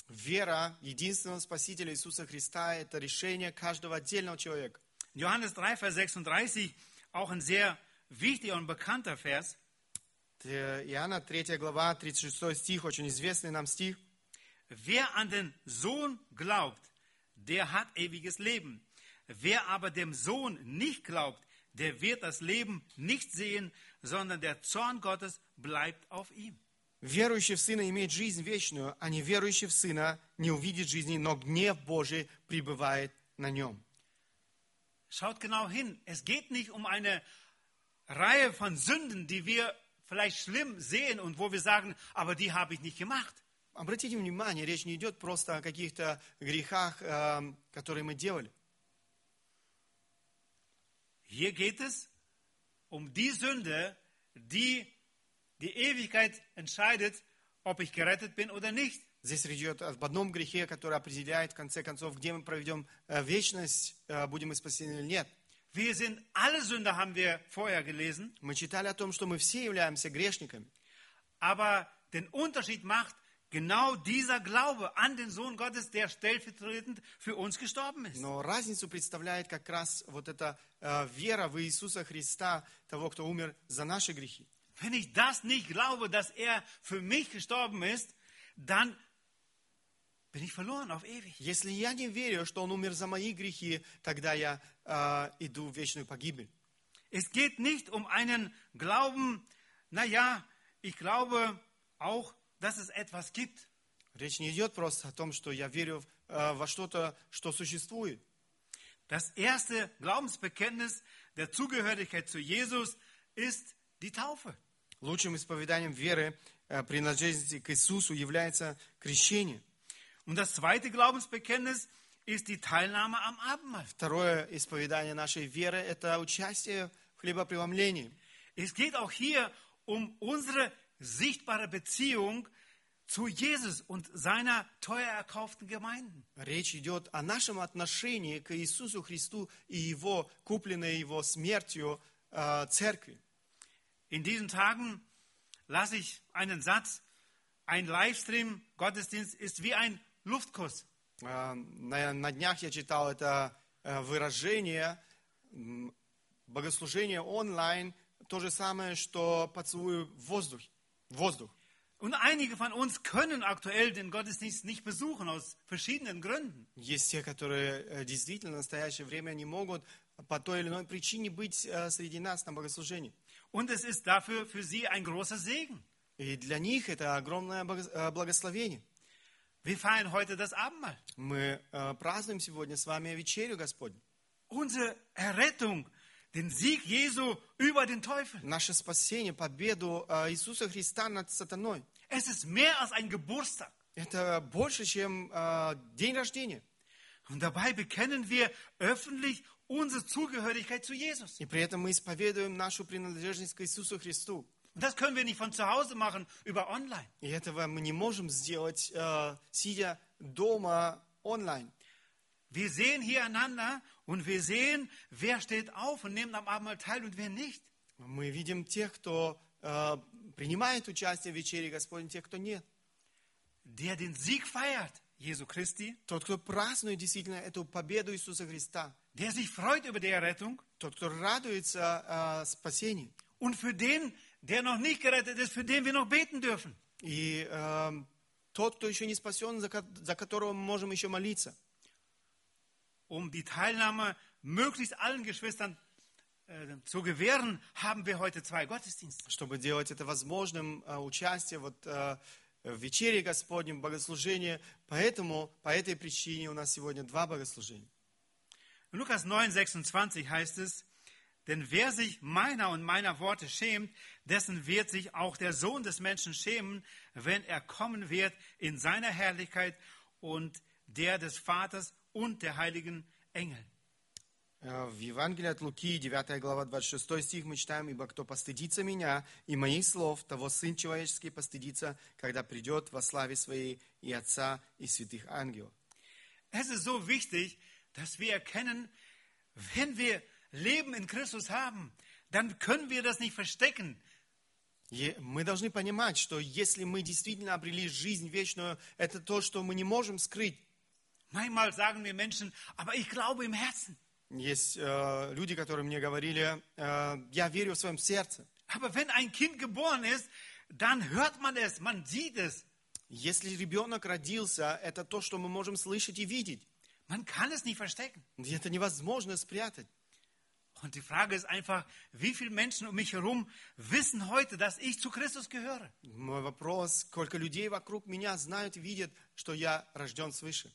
Вера единственного Спасителя Иисуса Христа – это решение каждого отдельного человека. In Johannes 3, Vers 36, auch ein sehr wichtiger und bekannter Vers. Это Иоанна 3 глава, 36 стих, очень известный нам стих. Wer an den Sohn glaubt, der hat ewiges Leben. Wer aber dem Sohn nicht glaubt, der wird das Leben nicht sehen, sondern der Zorn Gottes bleibt auf ihm. Верующий в Сына имеет жизнь вечную, а неверующий в Сына не увидит жизни, но гнев Божий пребывает на нем. Schaut genau hin. Es geht nicht um eine Reihe von Sünden, die wir vielleicht schlimm sehen und wo wir sagen, aber die habe ich nicht gemacht. Обратите внимание, речь не идет просто о каких-то грехах, э, которые мы делали. Hier geht es um die Sünde, die die Ewigkeit entscheidet, ob ich gerettet bin oder nicht. Здесь речь идет об одном грехе, который определяет, в конце концов, где мы проведем э, вечность, э, будем мы спасены или нет. Wir sind alle Sünder, haben wir vorher gelesen. Мы читали о том, что мы все являемся грешниками. Aber den Unterschied macht genau dieser Glaube an den Sohn Gottes, der stellvertretend für uns gestorben ist. Но разницу представляет как раз вот эта э, вера в Иисуса Христа, того, кто умер за наши грехи. Wenn ich das nicht glaube, dass er für mich gestorben ist, dann bin ich verloren auf ewig. Если я не верю, что Он умер за мои грехи, тогда я э, иду в вечную погибель. Es geht nicht um einen Glauben, naja, ich glaube auch, dass es etwas gibt. Речь не идет просто о том, что я верю э, во что-то, что существует. Das erste Glaubensbekenntnis der Zugehörigkeit zu Jesus ist die Taufe. Лучшим исповеданием веры, э, принадлежности к Иисусу является крещение. Und das zweite Glaubensbekenntnis ist die Teilnahme am Abendmahl. Второе исповедание нашей веры – это участие в хлебопреломлении. Es geht auch hier um unsere sichtbare Beziehung zu Jesus und seiner teuer erkauften Gemeinden. Речь идет о нашем отношении к Иисусу Христу и Его, купленной Его смертью э, церкви. In diesen Tagen lasse ich einen Satz, ein Livestream-Gottesdienst ist wie ein Luftkuss. Э, На, на днях я читал это э, выражение м, богослужение онлайн то же самое, что поцелуй в воздух. Воздух. Und einige von uns können aktuell den Gottesdienst nicht besuchen aus verschiedenen Gründen. Есть те, которые э, действительно в настоящее время не могут по той или иной причине быть э, среди нас на богослужении. Und es ist dafür für sie ein großer Segen. И для них это огромное бого- э, благословение. Wir feiern heute das Abendmahl. Мы э, празднуем сегодня с вами вечерю Господню. Unsere Errettung, den Sieg Jesu über den Teufel. Наше спасение, победу э, Иисуса Христа над сатаной. Es ist mehr als ein Geburtstag. Это больше, чем э, день рождения. Und dabei bekennen wir öffentlich unsere Zugehörigkeit zu Jesus. И при этом мы исповедуем нашу принадлежность к Иисусу Христу. Und das können wir nicht von zu Hause machen über online. И этого мы не можем сделать, э, сидя дома онлайн. Wir sehen hier einander und wir sehen, wer steht auf und nimmt am Abendmahl teil und wer nicht. Мы видим тех, кто э, принимает участие в вечере Господней, тех, кто нет. Der den Sieg feiert, Jesu Christi, Тот, кто празднует действительно эту победу Иисуса Христа. der sich freut über die Errettung Тот, кто радуется э, спасению. und für den, der noch nicht gerettet ist, für den wir noch beten dürfen. И э, тот, кто еще не спасен, за, за которого мы можем еще молиться. Um die Teilnahme möglichst allen Geschwistern äh, zu gewähren, haben wir heute zwei Gottesdienste. Чтобы делать это возможным, э, участие вот, э, в вечере Господнем, в богослужении. Поэтому, по этой причине у нас сегодня два богослужения. In Lukas 9, 26 heißt es, denn wer sich meiner und meiner Worte schämt, dessen wird sich auch der Sohn des Menschen schämen, wenn er kommen wird in seiner Herrlichkeit und der des Vaters und der heiligen Engel. Э, В Евангелии от Луки, 9 глава, 26 стих мы читаем, «Ибо кто постыдится меня и моих слов, того Сын Человеческий постыдится, когда придет во славе Своей и Отца, и святых ангелов». Es ist so wichtig, dass wir erkennen, wenn wir Leben in Christus haben, dann können wir das nicht verstecken. И мы должны понимать, что если мы действительно обрели жизнь вечную, это то, что мы не можем скрыть. Manchmal sagen mir Menschen, aber ich glaube im Herzen. Есть э, люди, которые мне говорили, э, я верю в своем сердце. Aber wenn ein Kind geboren ist, dann hört man es, man sieht es. Если ребенок родился, это то, что мы можем слышать и видеть. Man kann es nicht verstecken. И это невозможно спрятать. Und die Frage ist einfach, wie viele Menschen um mich herum wissen heute, dass ich zu Christus gehöre? Мой вопрос, сколько людей вокруг меня знают и видят, что я рожден свыше.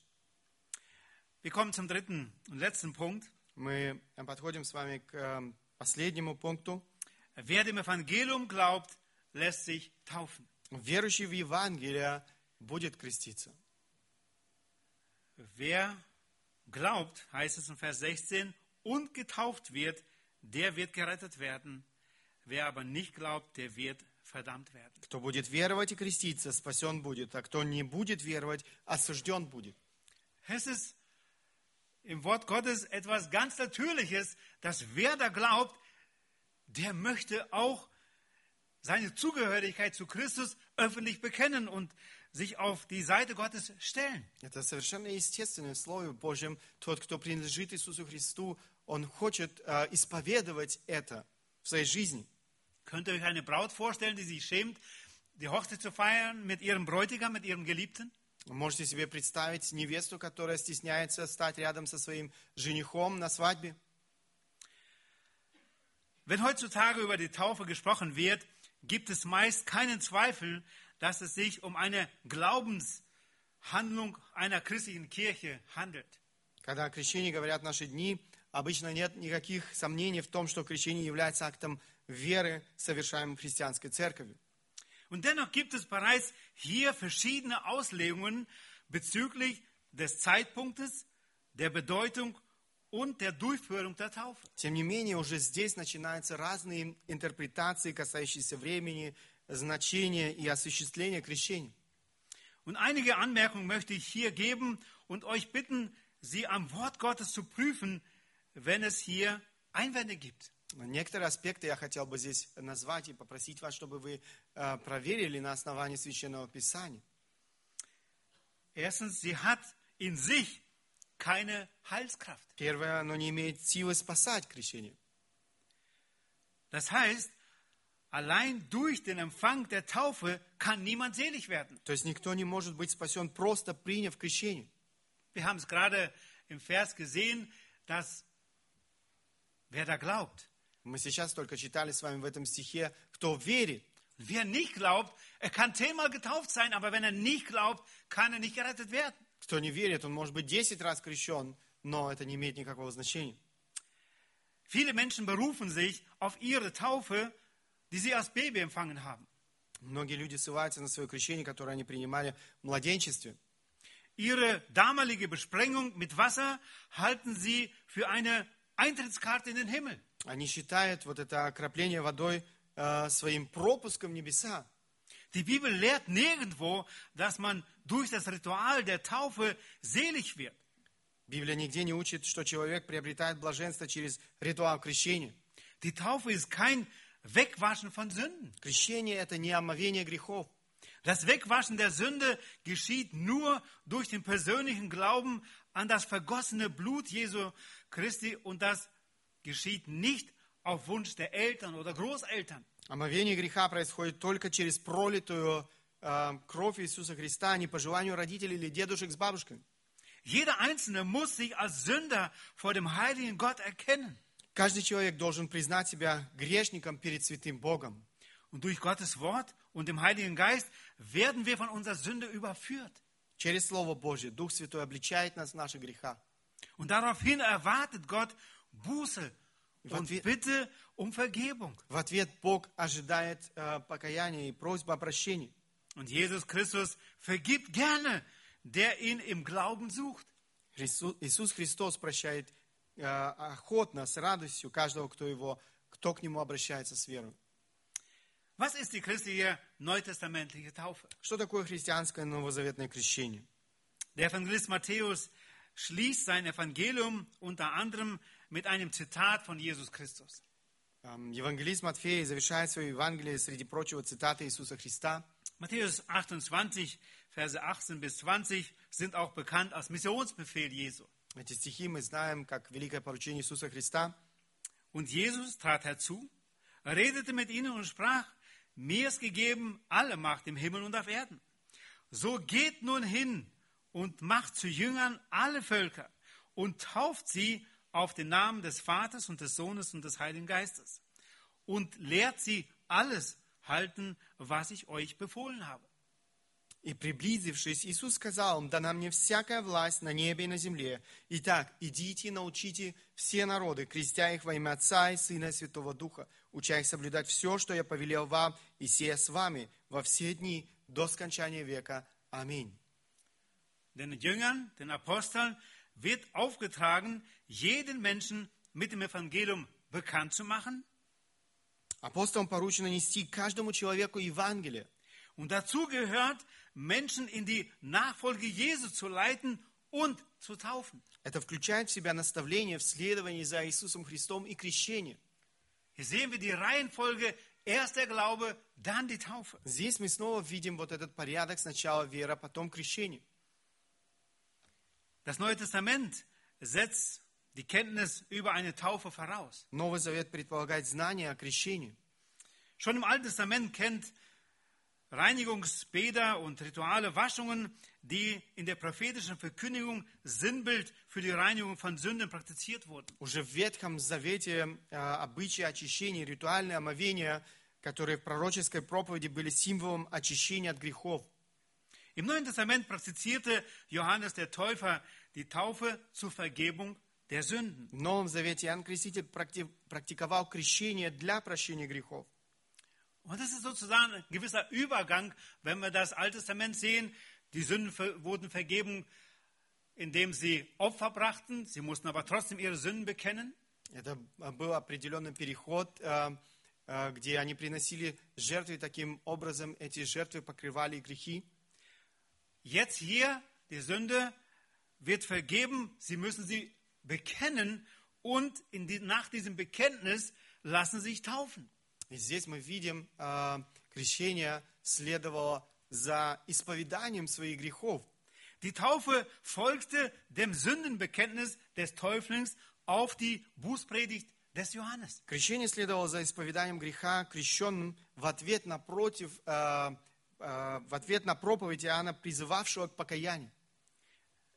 Wir kommen zum dritten und letzten Punkt. Мы подходим с вами к э, последнему пункту. Wer dem Evangelium glaubt, lässt sich taufen. Верующий в Евангелие будет креститься. Wer glaubt, heißt es in Vers 16, und getauft wird, der wird gerettet werden. Wer aber nicht glaubt, der wird verdammt werden. Кто будет веровать и креститься, спасен будет, а кто не будет веровать, осужден будет. Es ist im Wort Gottes etwas ganz Natürliches, dass wer da glaubt, der möchte auch seine Zugehörigkeit zu Christus öffentlich bekennen und sich auf die Seite Gottes stellen. Это совершенно естественно в Слове Божьем. Тот, кто принадлежит Иисусу Христу, он хочет э, исповедовать это в своей жизни. Könnt ihr euch eine Braut vorstellen, die sich schämt, die Hochzeit zu feiern mit ihrem Bräutigam, mit ihrem Geliebten? Можете себе представить невесту, которая стесняется стать рядом со своим женихом на свадьбе? Wenn heutzutage über die Taufe gesprochen wird, gibt es meist keinen Zweifel, dass es sich um eine Glaubenshandlung einer christlichen Kirche handelt. Когда о крещении говорят наши дни, обычно нет никаких сомнений в том, что крещение является актом веры, совершаемым христианской церковью. Und dennoch gibt es bereits hier verschiedene Auslegungen bezüglich des Zeitpunktes, der Bedeutung und der Durchführung der Taufe. Тем не менее, уже здесь начинаются разные интерпретации, касающиеся времени, значения и осуществления крещения. Und einige Anmerkungen möchte ich hier geben und euch bitten, sie am Wort Gottes zu prüfen, wenn es hier Einwände gibt. Некоторые аспекты я хотел бы здесь назвать и попросить вас, чтобы вы э, проверили на основании Священного Писания. Erstens, sie hat in sich keine Heilskraft. Первое, оно не имеет силы спасать крещение. Das heißt, allein durch den Empfang der Taufe kann niemand selig werden. То есть никто не может быть спасен, просто приняв крещение. Wir haben es gerade im Vers gesehen, dass wer da glaubt, Мы сейчас только читали с вами в этом стихе, кто верит. wer nicht glaubt, er kann zehnmal getauft sein, aber wenn er nicht glaubt, kann er nicht gerettet werden. Кто не верит, он может быть 10 раз крещен, но это не имеет никакого значения. Viele Menschen berufen sich auf ihre Taufe, die sie als Baby empfangen haben. Многие люди ссылаются на свое крещение, которое они принимали в младенчестве. Ihre damalige Besprengung mit Wasser halten sie für eine Eintrittskarte in den Himmel. Они считают вот это окропление водой э, своим пропуском в небеса. Die Bibel lehrt nirgendwo, dass man durch das Ritual der Taufe selig wird. Библия нигде не учит, что человек приобретает блаженство через ритуал крещения. Die Taufe ist kein Wegwaschen von Sünden. Крещение – это не омовение грехов. Das Wegwaschen der Sünde geschieht nur durch den persönlichen Glauben an das vergossene Blut Jesu Christi und das geschieht nicht auf Wunsch der Eltern oder Großeltern. Омовение греха происходит только через пролитую э, кровь Иисуса Христа, а не по желанию родителей или дедушек с бабушками. Jeder Einzelne muss sich als Sünder vor dem heiligen Gott erkennen. Каждый человек должен признать себя грешником перед святым Богом. Und durch Gottes Wort und dem Heiligen Geist werden wir von unserer Sünde überführt. Через Слово Божье Дух Святой обличает нас в наших грехах. Und daraufhin erwartet Gott Buße und Bitte um Vergebung. В ответ Бог ожидает э, покаяния и просьбы о прощении. Und Jesus Christus vergibt gerne, der ihn im Glauben sucht. Иисус Христос прощает э, охотно, с радостью каждого, кто, его, кто к Нему обращается с верой. Was ist die christliche neutestamentliche Taufe? Что такое христианское новозаветное крещение? Der Evangelist Matthäus schließt sein Evangelium unter anderem mit einem Zitat von Jesus Christus. Эм, Евангелист Матфей завершает свое Евангелие, среди прочего, цитаты Иисуса Христа. Matthäus 28, Verse 18 bis 20 sind auch bekannt als Missionsbefehl Jesu. Эти стихи мы знаем как великое поручение Иисуса Христа. Und Jesus trat herzu, redete mit ihnen und sprach, mir ist gegeben alle Macht im Himmel und auf Erden. So geht nun hin und macht zu Jüngern alle Völker und tauft sie auf den Namen des Vaters und des Sohnes und des Heiligen Geistes und lehrt sie alles halten, was ich euch befohlen habe. И приблизившись, Иисус сказал им, дана мне всякая власть на небе и на земле. Итак, идите и научите все народы, крестя их во имя Отца и Сына и Святого Духа, уча их соблюдать все, что я повелел вам, и сея с вами во все дни до скончания века. Аминь. Den Jüngern, den Aposteln wird aufgetragen, jeden Menschen mit dem Evangelium bekannt zu machen Апостолам поручено нести каждому человеку Евангелие. Und dazu gehört, Menschen in die Nachfolge Jesu zu leiten und zu taufen. Это включает в себя наставление в следовании за Иисусом Христом и крещение. Hier sehen wir die Reihenfolge, erst der Glaube, dann die Taufe. Здесь мы снова видим вот этот порядок. Сначала вера, потом крещение. Das Neue Testament setzt die Kenntnis über eine Taufe voraus. Новый Завет предполагает знание о крещении. Schon im Alten Testament kennt Reinigungsbäder und rituale Waschungen, die in der prophetischen Verkündigung Sinnbild für die Reinigung von Sünden praktiziert wurden. Уже в Ветхом Завете э, обычаи очищения, ритуальные омовения, которые в пророческой проповеди были символом очищения от грехов. Im Neuen Testament praktizierte Johannes der Täufer die Taufe zur Vergebung der Sünden. В Новом Завете Иоанн Креститель практи- практиковал крещение для прощения грехов. Und das ist sozusagen ein gewisser Übergang, wenn wir das Alte Testament sehen. Die Sünden ver- wurden vergeben, indem sie Opfer brachten. Sie mussten aber trotzdem ihre Sünden bekennen. Это э, был определенный переход, э, э, где они приносили жертвы, таким образом эти жертвы покрывали грехи. Jetzt hier, die Sünde wird vergeben. Sie müssen sie bekennen und in die, nach diesem Bekenntnis lassen sie sich taufen. И здесь мы видим, э, крещение следовало за исповеданием своих грехов. Die Taufe folgte dem Sündenbekenntnis des Täuflings auf die Bußpredigt des Johannes. Крещение следовало за исповеданием греха крещенным в ответ на против, э, э, в ответ на проповедь Иоанна, призывавшего к покаянию.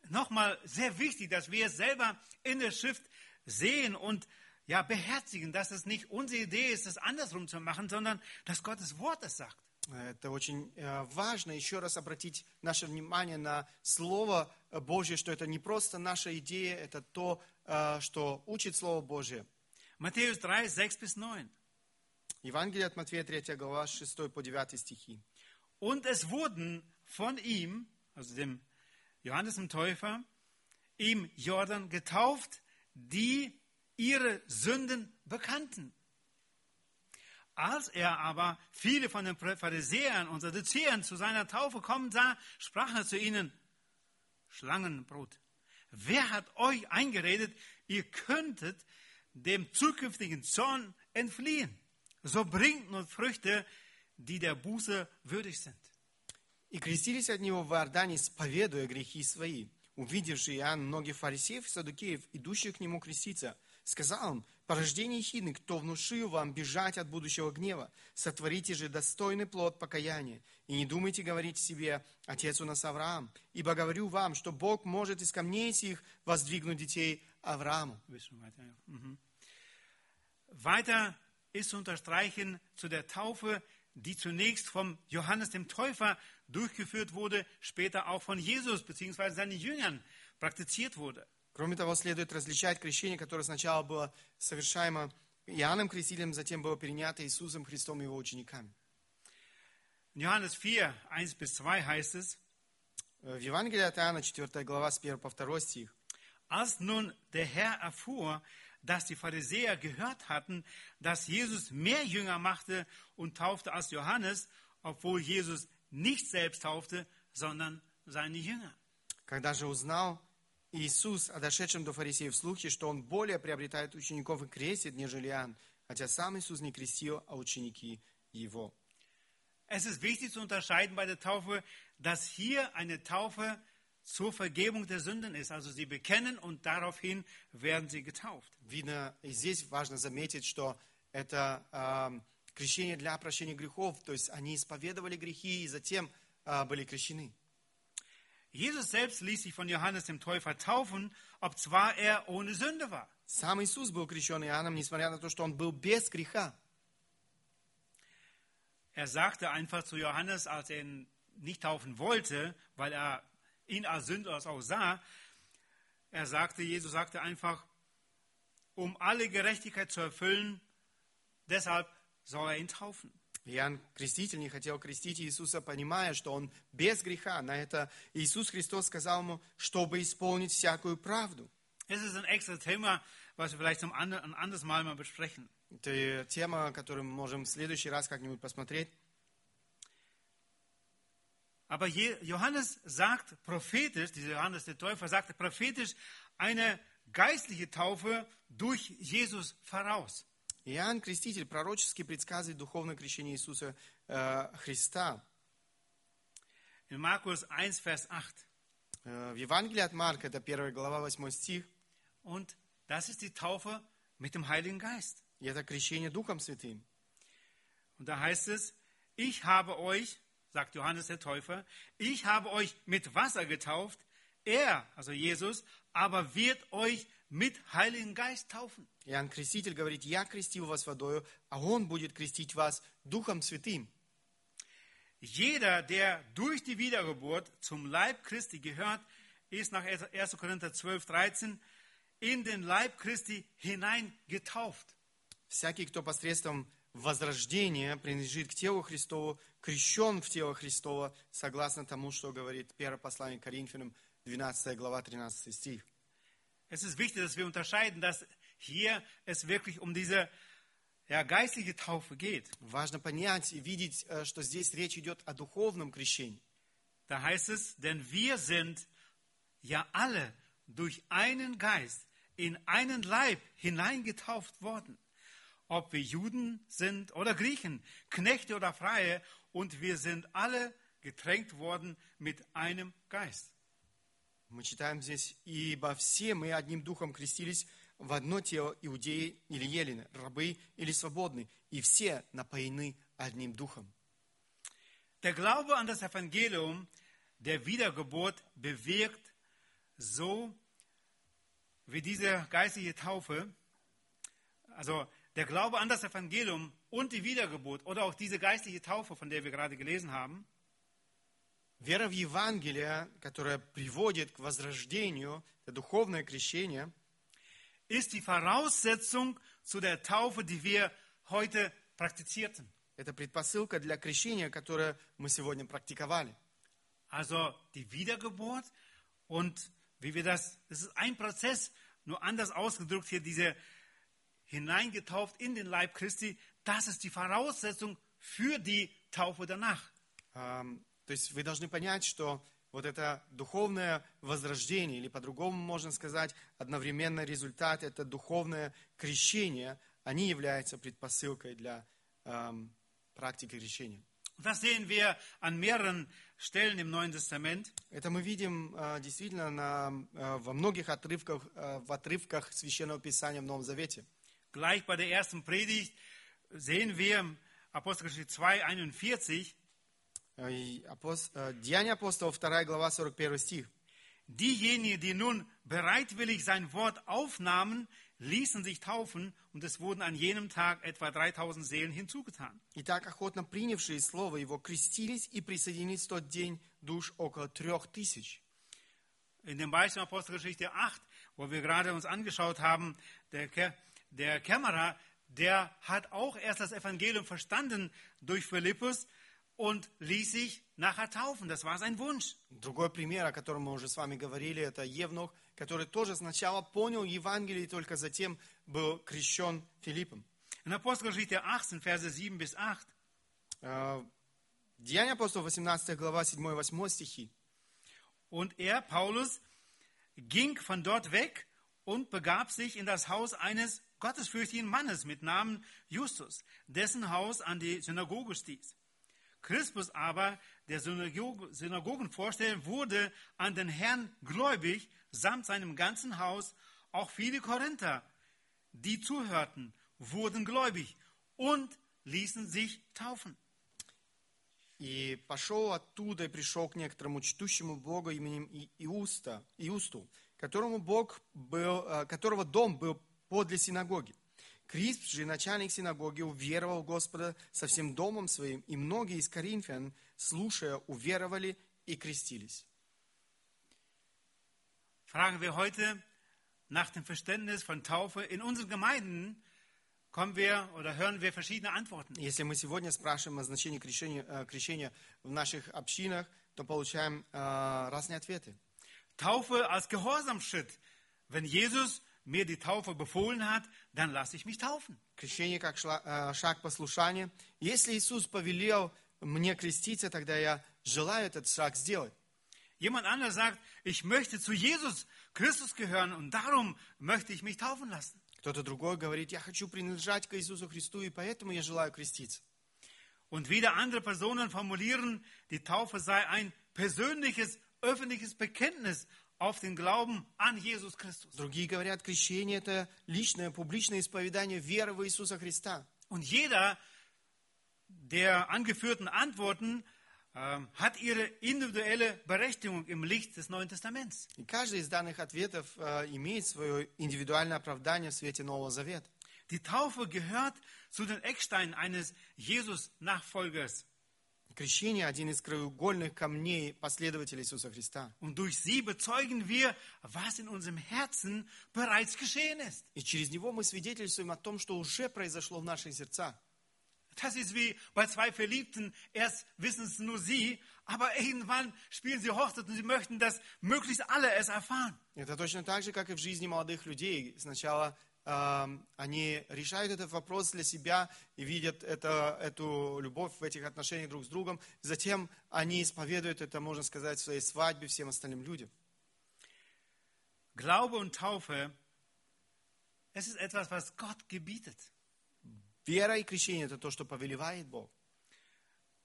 Nochmal sehr wichtig, dass wir es selber in der Schrift sehen und ja, beherzigen, dass es nicht unsere Idee ist, es andersrum zu machen, sondern dass Gottes Wort es sagt. Это очень э, важно еще раз обратить наше внимание на Слово э, Божье, что это не просто наша идея, это то, э, что учит Слово Божье. Matthäus 3, 6 bis 9. Евангелие от Матфея 3 глава 6 по 9 стихи. Und es wurden von ihm, also dem Johannes dem Täufer, im Jordan getauft, die ihre Sünden bekannten. Als er aber viele von den Pharisäern und Sadduzäern zu seiner Taufe kommen sah, sprach er zu ihnen, Schlangenbrot, wer hat euch eingeredet, ihr könntet dem zukünftigen Zorn entfliehen? So bringt nun Früchte, die der Buße würdig sind. И крестились от него в Иордане, исповедуя грехи свои. Увидевший Иоанн многих фарисеев и садукеев, идущих к нему креститься, сказал им, порождение хидны, кто внушил вам бежать от будущего гнева, сотворите же достойный плод покаяния, и не думайте говорить себе, отец у нас Авраам, ибо говорю вам, что Бог может из камней сих воздвигнуть детей Аврааму. Mhm. Weiter ist unterstreichen zu der Taufe, die zunächst vom Johannes dem Täufer durchgeführt wurde, später auch von Jesus bzw. seinen Jüngern praktiziert wurde. Кроме того, следует различать крещение, которое сначала было совершаемо Иоанном Крестителем, затем было перенято Иисусом Христом и его учениками. In Johannes 4, 1 bis 2 heißt es, В Евангелии от Иоанна, 4 глава, с 1 по 2 стих. als nun der Herr erfuhr, dass die Pharisäer gehört hatten, dass Jesus mehr Jünger machte und taufte als Johannes, obwohl Jesus nicht selbst taufte, sondern seine Jünger. Когда же узнал Иисус о дошедшем до фарисеев слухе, что он более приобретает учеников и крестит, нежели Иоанн, хотя сам Иисус не крестил, а ученики его. Es ist wichtig zu unterscheiden bei der Taufe, dass hier eine Taufe zur Vergebung der Sünden ist. Also sie bekennen und daraufhin werden sie getauft. Видно, здесь важно заметить, что это э, крещение для прощения грехов, то есть они исповедовали грехи и затем э, были крещены. Jesus selbst ließ sich von Johannes dem Täufer taufen, ob zwar er ohne Sünde war. Сам Иисус был крещен Иоанном, несмотря на то, что он был без греха. Er sagte einfach zu Johannes, als er ihn nicht taufen wollte, weil er ihn als Sünder auch sah, er sagte, Jesus sagte einfach, um alle Gerechtigkeit zu erfüllen, deshalb soll er ihn taufen. Иоанн Креститель не хотел крестить Иисуса, понимая, что он без греха. На это Иисус Христос сказал ему, чтобы исполнить всякую правду. Es ist ein extra Thema, was wir vielleicht zum andre, ein anderes Mal mal besprechen. Это тема, которую мы можем в следующий раз как-нибудь посмотреть. Aber Je- Johannes sagt prophetisch, dieser Johannes der Täufer sagte prophetisch eine geistliche Taufe durch Jesus voraus. Иоанн Креститель пророчески предсказывает духовное крещение Иисуса э, Христа. In Markus 1, Vers 8. Э, в Евангелии от Марка, это 1 глава, 8 стих, Und das ist die Taufe mit dem Heiligen Geist. и это крещение Духом Святым. Und da heißt es, ich habe euch, sagt Johannes der Täufer, ich habe euch mit Wasser getauft, er, also Jesus, aber wird euch mit Heiligen Geist taufen. Иоанн Креститель говорит, я крестил вас водою, а Он будет крестить вас Духом Святым. Jeder, der durch die Wiedergeburt zum Leib Christi gehört, ist nach 1. Korinther 12, 13 in den Leib Christi hineingetauft. Всякий, кто посредством возрождения принадлежит к телу Христову, крещен в тело Христово, согласно тому, что говорит первое послание к Коринфянам, 12 глава, 13 стих. Es ist wichtig, dass wir unterscheiden, dass hier es wirklich um diese ja, geistliche Taufe geht. Важно понять и видеть, э, что здесь речь идет о духовном крещении. Da heißt es, denn wir sind ja alle durch einen Geist in einen Leib hineingetauft worden. Ob wir Juden sind oder Griechen, Knechte oder Freie, und wir sind alle getränkt worden mit einem Geist. Мы читаем здесь, «Ибо все мы одним духом крестились в одно тело иудеи или елены, рабы или свободны, и все напоены одним духом». Der Glaube an das Evangelium der Wiedergeburt bewirkt so wie diese geistliche Taufe, also der Glaube an das Evangelium und die Wiedergeburt oder auch diese geistliche Taufe, von der wir gerade gelesen haben, Вера в Евангелие, которая приводит к возрождению, это духовное крещение, ist die Voraussetzung zu der Taufe, die wir heute praktizierten. это предпосылка для крещения, которое мы сегодня практиковали. Also die Wiedergeburt und wie wir das, das ist ein Prozess, nur anders ausgedrückt hier, diese hineingetauft in den Leib Christi, das ist die Voraussetzung für die Taufe danach. Ам, То есть вы должны понять, что вот это духовное возрождение, или по-другому можно сказать, одновременно результат, это духовное крещение, они являются предпосылкой для ам, практики крещения. Das sehen wir an mehreren Stellen im Neuen Testament. Это мы видим а, действительно на, а, во многих отрывках, а, в отрывках Священного Писания в Новом Завете. Gleich bei der ersten Predigt sehen wir Apostelgeschichte 2, 41, А, и апос- а, Деяния апостолов, 2 глава, 41 стих. Diejenigen, die nun bereitwillig sein Wort aufnahmen, ließen sich taufen und es wurden an jenem Tag etwa 3000 Seelen hinzugetan. Итак, охотно принявшие слово его крестились и присоединились в тот день душ около трех тысяч. In dem Beispiel Apostelgeschichte 8, wo wir gerade uns angeschaut haben, der, Ke der Kämmerer, der hat auch erst das Evangelium verstanden durch Philippus und ließ sich nachher taufen. Das war sein Wunsch. Другой пример, о котором мы уже с вами говорили, это Евнух, который тоже сначала понял Евангелие, и только затем был крещен Филиппом. In Apostelgeschichte 18, Verse 7 bis 8, Э, Деяния апостолов, 18 глава, 7-8 стихи. Und er, Paulus, ging von dort weg und begab sich in das Haus eines gottesfürchtigen Mannes mit Namen Justus, dessen Haus an die Synagoge stieß. Crispus aber, der Synagoge, Synagogenvorsteher, wurde an den Herrn gläubig, samt seinem ganzen Haus. Auch viele Korinther, die zuhörten, wurden gläubig und ließen sich taufen. И пошел оттуда и пришел к некоторому чтущему Богу именем И- Иуста, Иусту, которому Бог был, э, которого дом был подле синагоги. Крисп же, начальник синагоги, уверовал в Господа со всем домом своим, и многие из коринфян, слушая, уверовали и крестились. Fragen wir heute nach dem Verständnis von Taufe. In unseren Gemeinden kommen wir oder hören wir verschiedene Antworten. Если мы сегодня спрашиваем о значении крещения, э, крещения в наших общинах, то получаем э, разные ответы. Taufe als Gehorsamschritt. Wenn Jesus mir die Taufe befohlen hat, dann lasse ich mich taufen. Крещение как шла- э, шаг послушания. Если Иисус повелел мне креститься, тогда я желаю этот шаг сделать. Jemand anderes sagt, ich möchte zu Jesus Christus gehören und darum möchte ich mich taufen lassen. Кто-то другой говорит, я хочу принадлежать к Иисусу Христу, и поэтому я желаю креститься. Und wieder andere Personen formulieren, die Taufe sei ein persönliches, öffentliches Bekenntnis auf den Glauben an Jesus Christus. Другие говорят, крещение – это личное, публичное исповедание веры в Иисуса Христа. Und jeder der angeführten Antworten ähm, hat ihre individuelle Berechtigung im Licht des Neuen Testaments. И каждый из данных ответов э, имеет свое индивидуальное оправдание в свете Нового Завета. Die Taufe gehört zu den Ecksteinen eines Jesus-Nachfolgers. Крещение – один из краеугольных камней последователей Иисуса Христа. Und durch sie bezeugen wir, was in unserem Herzen bereits geschehen ist. И через него мы свидетельствуем о том, что уже произошло в наших сердцах. Das ist wie bei zwei Verliebten. Erst wissen es nur sie, aber irgendwann spielen sie Hochzeit und sie möchten, dass möglichst alle es erfahren. Это точно так же, как и в жизни молодых людей. Сначала э, они решают этот вопрос для себя и видят это, эту любовь в этих отношениях друг с другом. Затем они исповедуют это, можно сказать, в своей свадьбе всем остальным людям. Glaube und Taufe, es ist etwas, was Gott gebietet. Вера и крещение – это то, что повелевает Бог.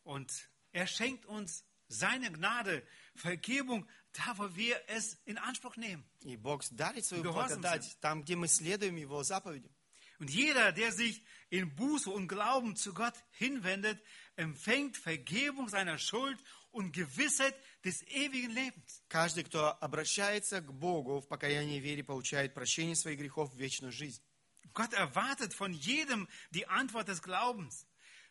Und er schenkt uns seine Gnade, Vergebung, da wo wir es in Anspruch nehmen. И Бог дарит свою Gehorsam благодать там, где мы следуем Его заповедям. Und jeder, der sich in Buße und Glauben zu Gott hinwendet, empfängt Vergebung seiner Schuld und Gewissheit des ewigen Lebens. Каждый, кто обращается к Богу в покаянии и вере, получает прощение своих грехов в вечную жизнь. Gott erwartet von jedem die Antwort des Glaubens,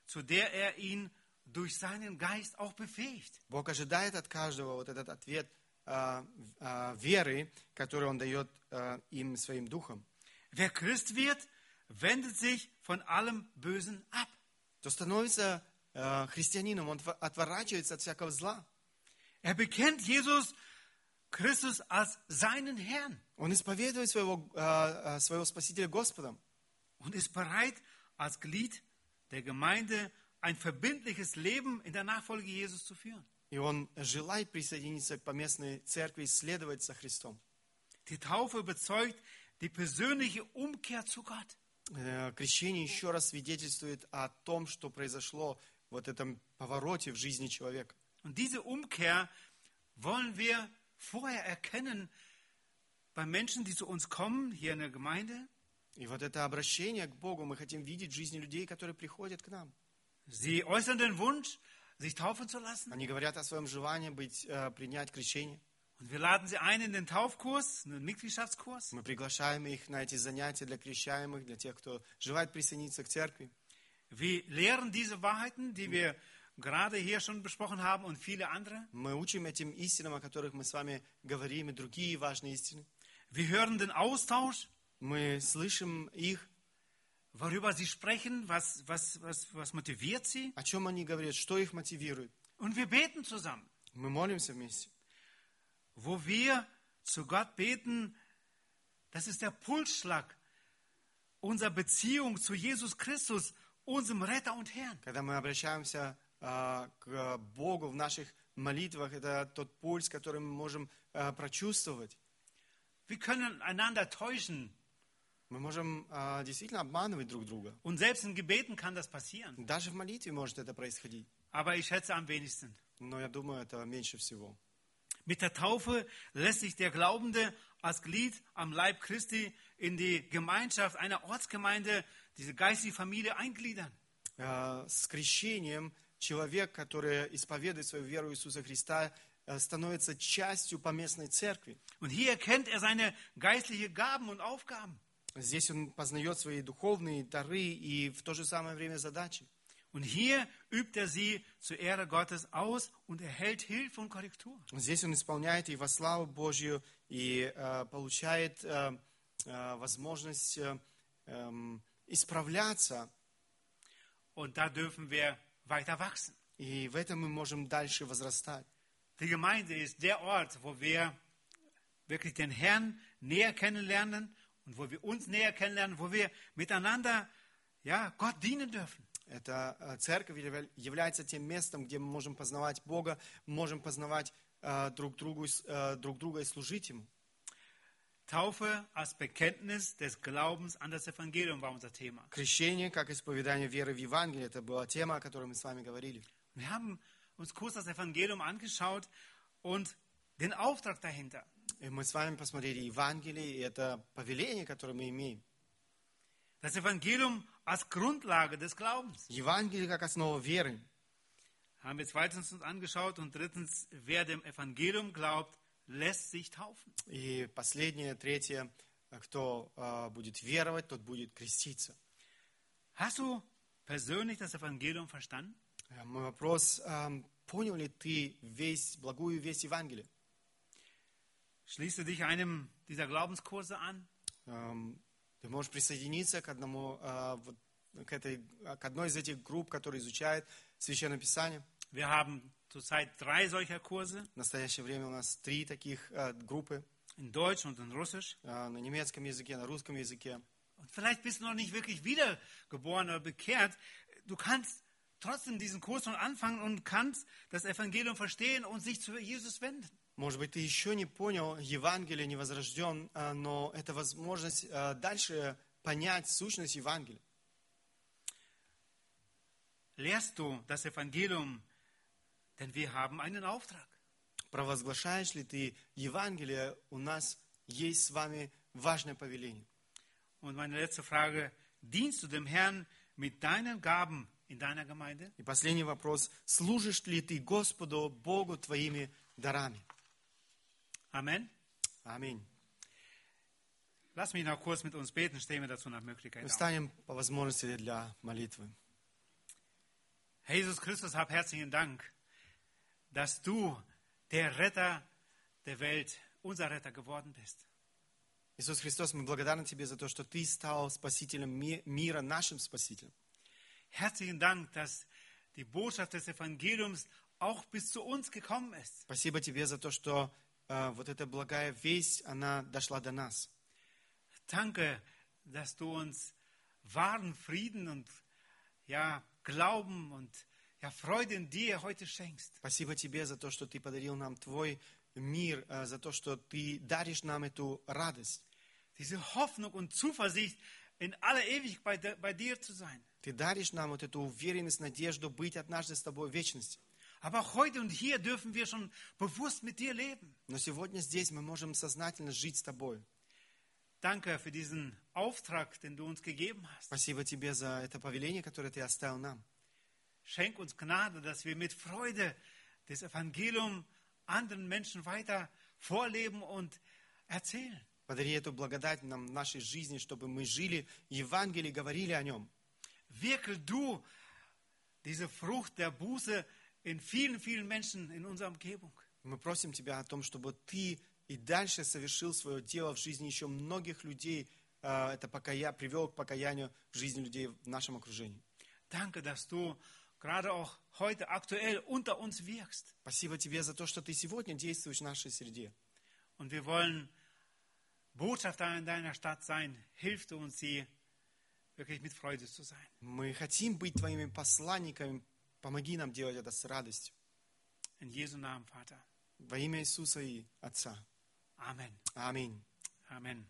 zu der er ihn durch seinen Geist auch befähigt. Бог ожидает от каждого вот этот ответ а, а, веры, который Он дает а, им своим духом. Wer Christ wird, wendet sich von allem Bösen ab. То становится а, христианином, он отв- отворачивается от всякого зла. Er bekennt Jesus Christus als seinen Herrn Он исповедует своего, а, а, своего Спасителя Господом. und ist bereit, als Glied der Gemeinde ein verbindliches Leben in der Nachfolge Jesus zu führen. И он желает присоединиться к поместной церкви и следовать за Христом. Die Taufe bezeugt die persönliche Umkehr zu Gott. Э, Крещение еще раз свидетельствует о том, что произошло в вот этом повороте в жизни человека. Und diese Umkehr wollen wir vorher erkennen bei Menschen, die zu uns kommen, hier in der Gemeinde. И вот это обращение к Богу мы хотим видеть в жизни людей, которые приходят к нам. Sie äußern den Wunsch, sich taufen zu lassen. Они говорят о своем желании быть, э, принять крещение. Und wir laden sie ein in den Taufkurs, einen Mitgliedschaftskurs. Мы приглашаем их на эти занятия для крещаемых, для тех, кто желает присоединиться к церкви. Wir lehren diese Wahrheiten, die wir gerade hier schon besprochen haben und viele andere. Мы учим этим истинам, о которых мы с вами говорим, и другие важные истины. Wir hören den Austausch, Мы слышим их, worüber sie sprechen, was, was, was, was motiviert sie. о чем они говорят, что их мотивирует. Und wir beten zusammen. Мы молимся вместе. Wo wir zu Gott beten, das ist der Pulsschlag unserer Beziehung zu Jesus Christus, unserem Retter und Herrn. Когда мы обращаемся а, к Богу в наших молитвах, это тот пульс, который мы можем а, прочувствовать. Wir können einander täuschen. Мы можем а, действительно обманывать друг друга. Und selbst in Gebeten kann das passieren. Даже в молитве может это происходить. Aber ich schätze am wenigsten. Но я думаю, это меньше всего. Mit der Taufe lässt sich der Glaubende als Glied am Leib Christi in die Gemeinschaft einer Ortsgemeinde, diese geistige Familie eingliedern. А, С крещением человек, который исповедует свою веру в Иисуса Христа, а, становится частью поместной церкви. Und hier erkennt er seine geistlichen Gaben und Aufgaben. Здесь он познает свои духовные дары и в то же самое время задачи. Und hier übt er sie zur Ehre Gottes aus und erhält Hilfe und Korrektur. Здесь он исполняет и во славу Божью, и э, получает э, возможность эм, исправляться, Und da dürfen wir weiter wachsen. и в этом мы можем дальше возрастать. Die Gemeinde ist der Ort, wo wir wirklich den Herrn näher kennenlernen und wo wir uns näher kennenlernen, wo wir miteinander ja, Gott dienen dürfen. Это э, церковь явля- является тем местом, где мы можем познавать Бога, можем познавать э, друг, другу, и с- э, друг друга и служить Ему. Taufe als Bekenntnis des Glaubens an das Evangelium war unser Thema. Крещение, как исповедание веры в Евангелие, это была тема, о которой мы с вами говорили. Wir haben uns kurz das Evangelium angeschaut und den Auftrag dahinter. И мы с вами посмотрели Евангелие, и это повеление, которое мы имеем. Das Evangelium als Grundlage des Glaubens. Евангелие как основа веры. Haben wir zweitens uns angeschaut und drittens, wer dem Evangelium glaubt, lässt sich taufen. И последнее, третье, кто э, будет веровать, тот будет креститься. Hast du persönlich das Evangelium verstanden? Э, Мой вопрос, эм, понял ли ты весь благую весть Евангелия? Schließe dich einem dieser Glaubenskurse an. Эм, Ты можешь присоединиться к, одному, э, вот, к, этой, к одной из этих групп, которые изучают Священное Писание. Wir haben zurzeit drei solcher Kurse В настоящее время у нас три таких э, группы in Deutsch und in Russisch. э, на немецком языке, на русском языке. Und vielleicht bist du noch nicht wirklich wiedergeboren oder bekehrt. Du kannst trotzdem diesen Kurs schon anfangen und kannst das Evangelium verstehen und sich zu Jesus wenden. Может быть, ты еще не понял Евангелие, не возрожден, э, но это возможность э, дальше понять сущность Евангелия. Lehrst du das Evangelium, denn wir haben einen Auftrag. Провозглашаешь ли ты Евангелие? У нас есть с вами важное повеление. Und meine letzte Frage, dienst du dem Herrn mit deinen Gaben in deiner Gemeinde? И последний вопрос. Служишь ли ты Господу, Богу, твоими дарами? Amen. Аминь. Lass mich noch kurz mit uns beten, stehen wir dazu nach Möglichkeit Мы auf. встанем по возможности для молитвы. Herr Jesus Christus, hab herzlichen Dank, dass du der Retter der Welt, unser Retter geworden bist. Иисус Христос, мы благодарны Тебе за то, что Ты стал Спасителем ми- мира, нашим Спасителем. Herzlichen Dank, dass die Botschaft des Evangeliums auch bis zu uns gekommen ist. Спасибо Тебе за то, что э, вот эта благая весть, она дошла до нас. Danke, dass du uns wahren Frieden und ja, Glauben und ja, Freude in dir heute schenkst. Спасибо Тебе за то, что Ты подарил нам Твой мир, э, за то, что Ты даришь нам эту радость. Diese Hoffnung und Zuversicht, in aller Ewigkeit bei, bei dir zu sein. Ты даришь нам вот эту уверенность, надежду быть однажды с Тобой в вечности. Aber auch heute und hier dürfen wir schon bewusst mit dir leben. Но сегодня здесь мы можем сознательно жить с Тобой. Danke für diesen Auftrag, den du uns gegeben hast. Спасибо Тебе за это повеление, которое Ты оставил нам. Schenk uns Gnade, dass wir mit Freude das Evangelium anderen Menschen weiter vorleben und erzählen. Подари эту благодать нам в нашей жизни, чтобы мы жили Евангелие, говорили о нем. Wirke du diese Frucht der Buße in vielen, vielen Menschen in unserer Umgebung. Мы просим Тебя о том, чтобы Ты и дальше совершил свое дело в жизни еще многих людей, э, это покая, привел к покаянию в жизни людей в нашем окружении. Danke, dass du gerade auch heute aktuell unter uns wirkst. Спасибо Тебе за то, что Ты сегодня действуешь в нашей среде. Und wir wollen Botschafter in deiner Stadt sein. Hilf du uns, sie wirklich mit Freude zu sein. Мы хотим быть Твоими посланниками. Помоги нам делать это с радостью. In Jesu Namen, Vater. Во имя Иисуса и Отца. Amen. Аминь. Amen.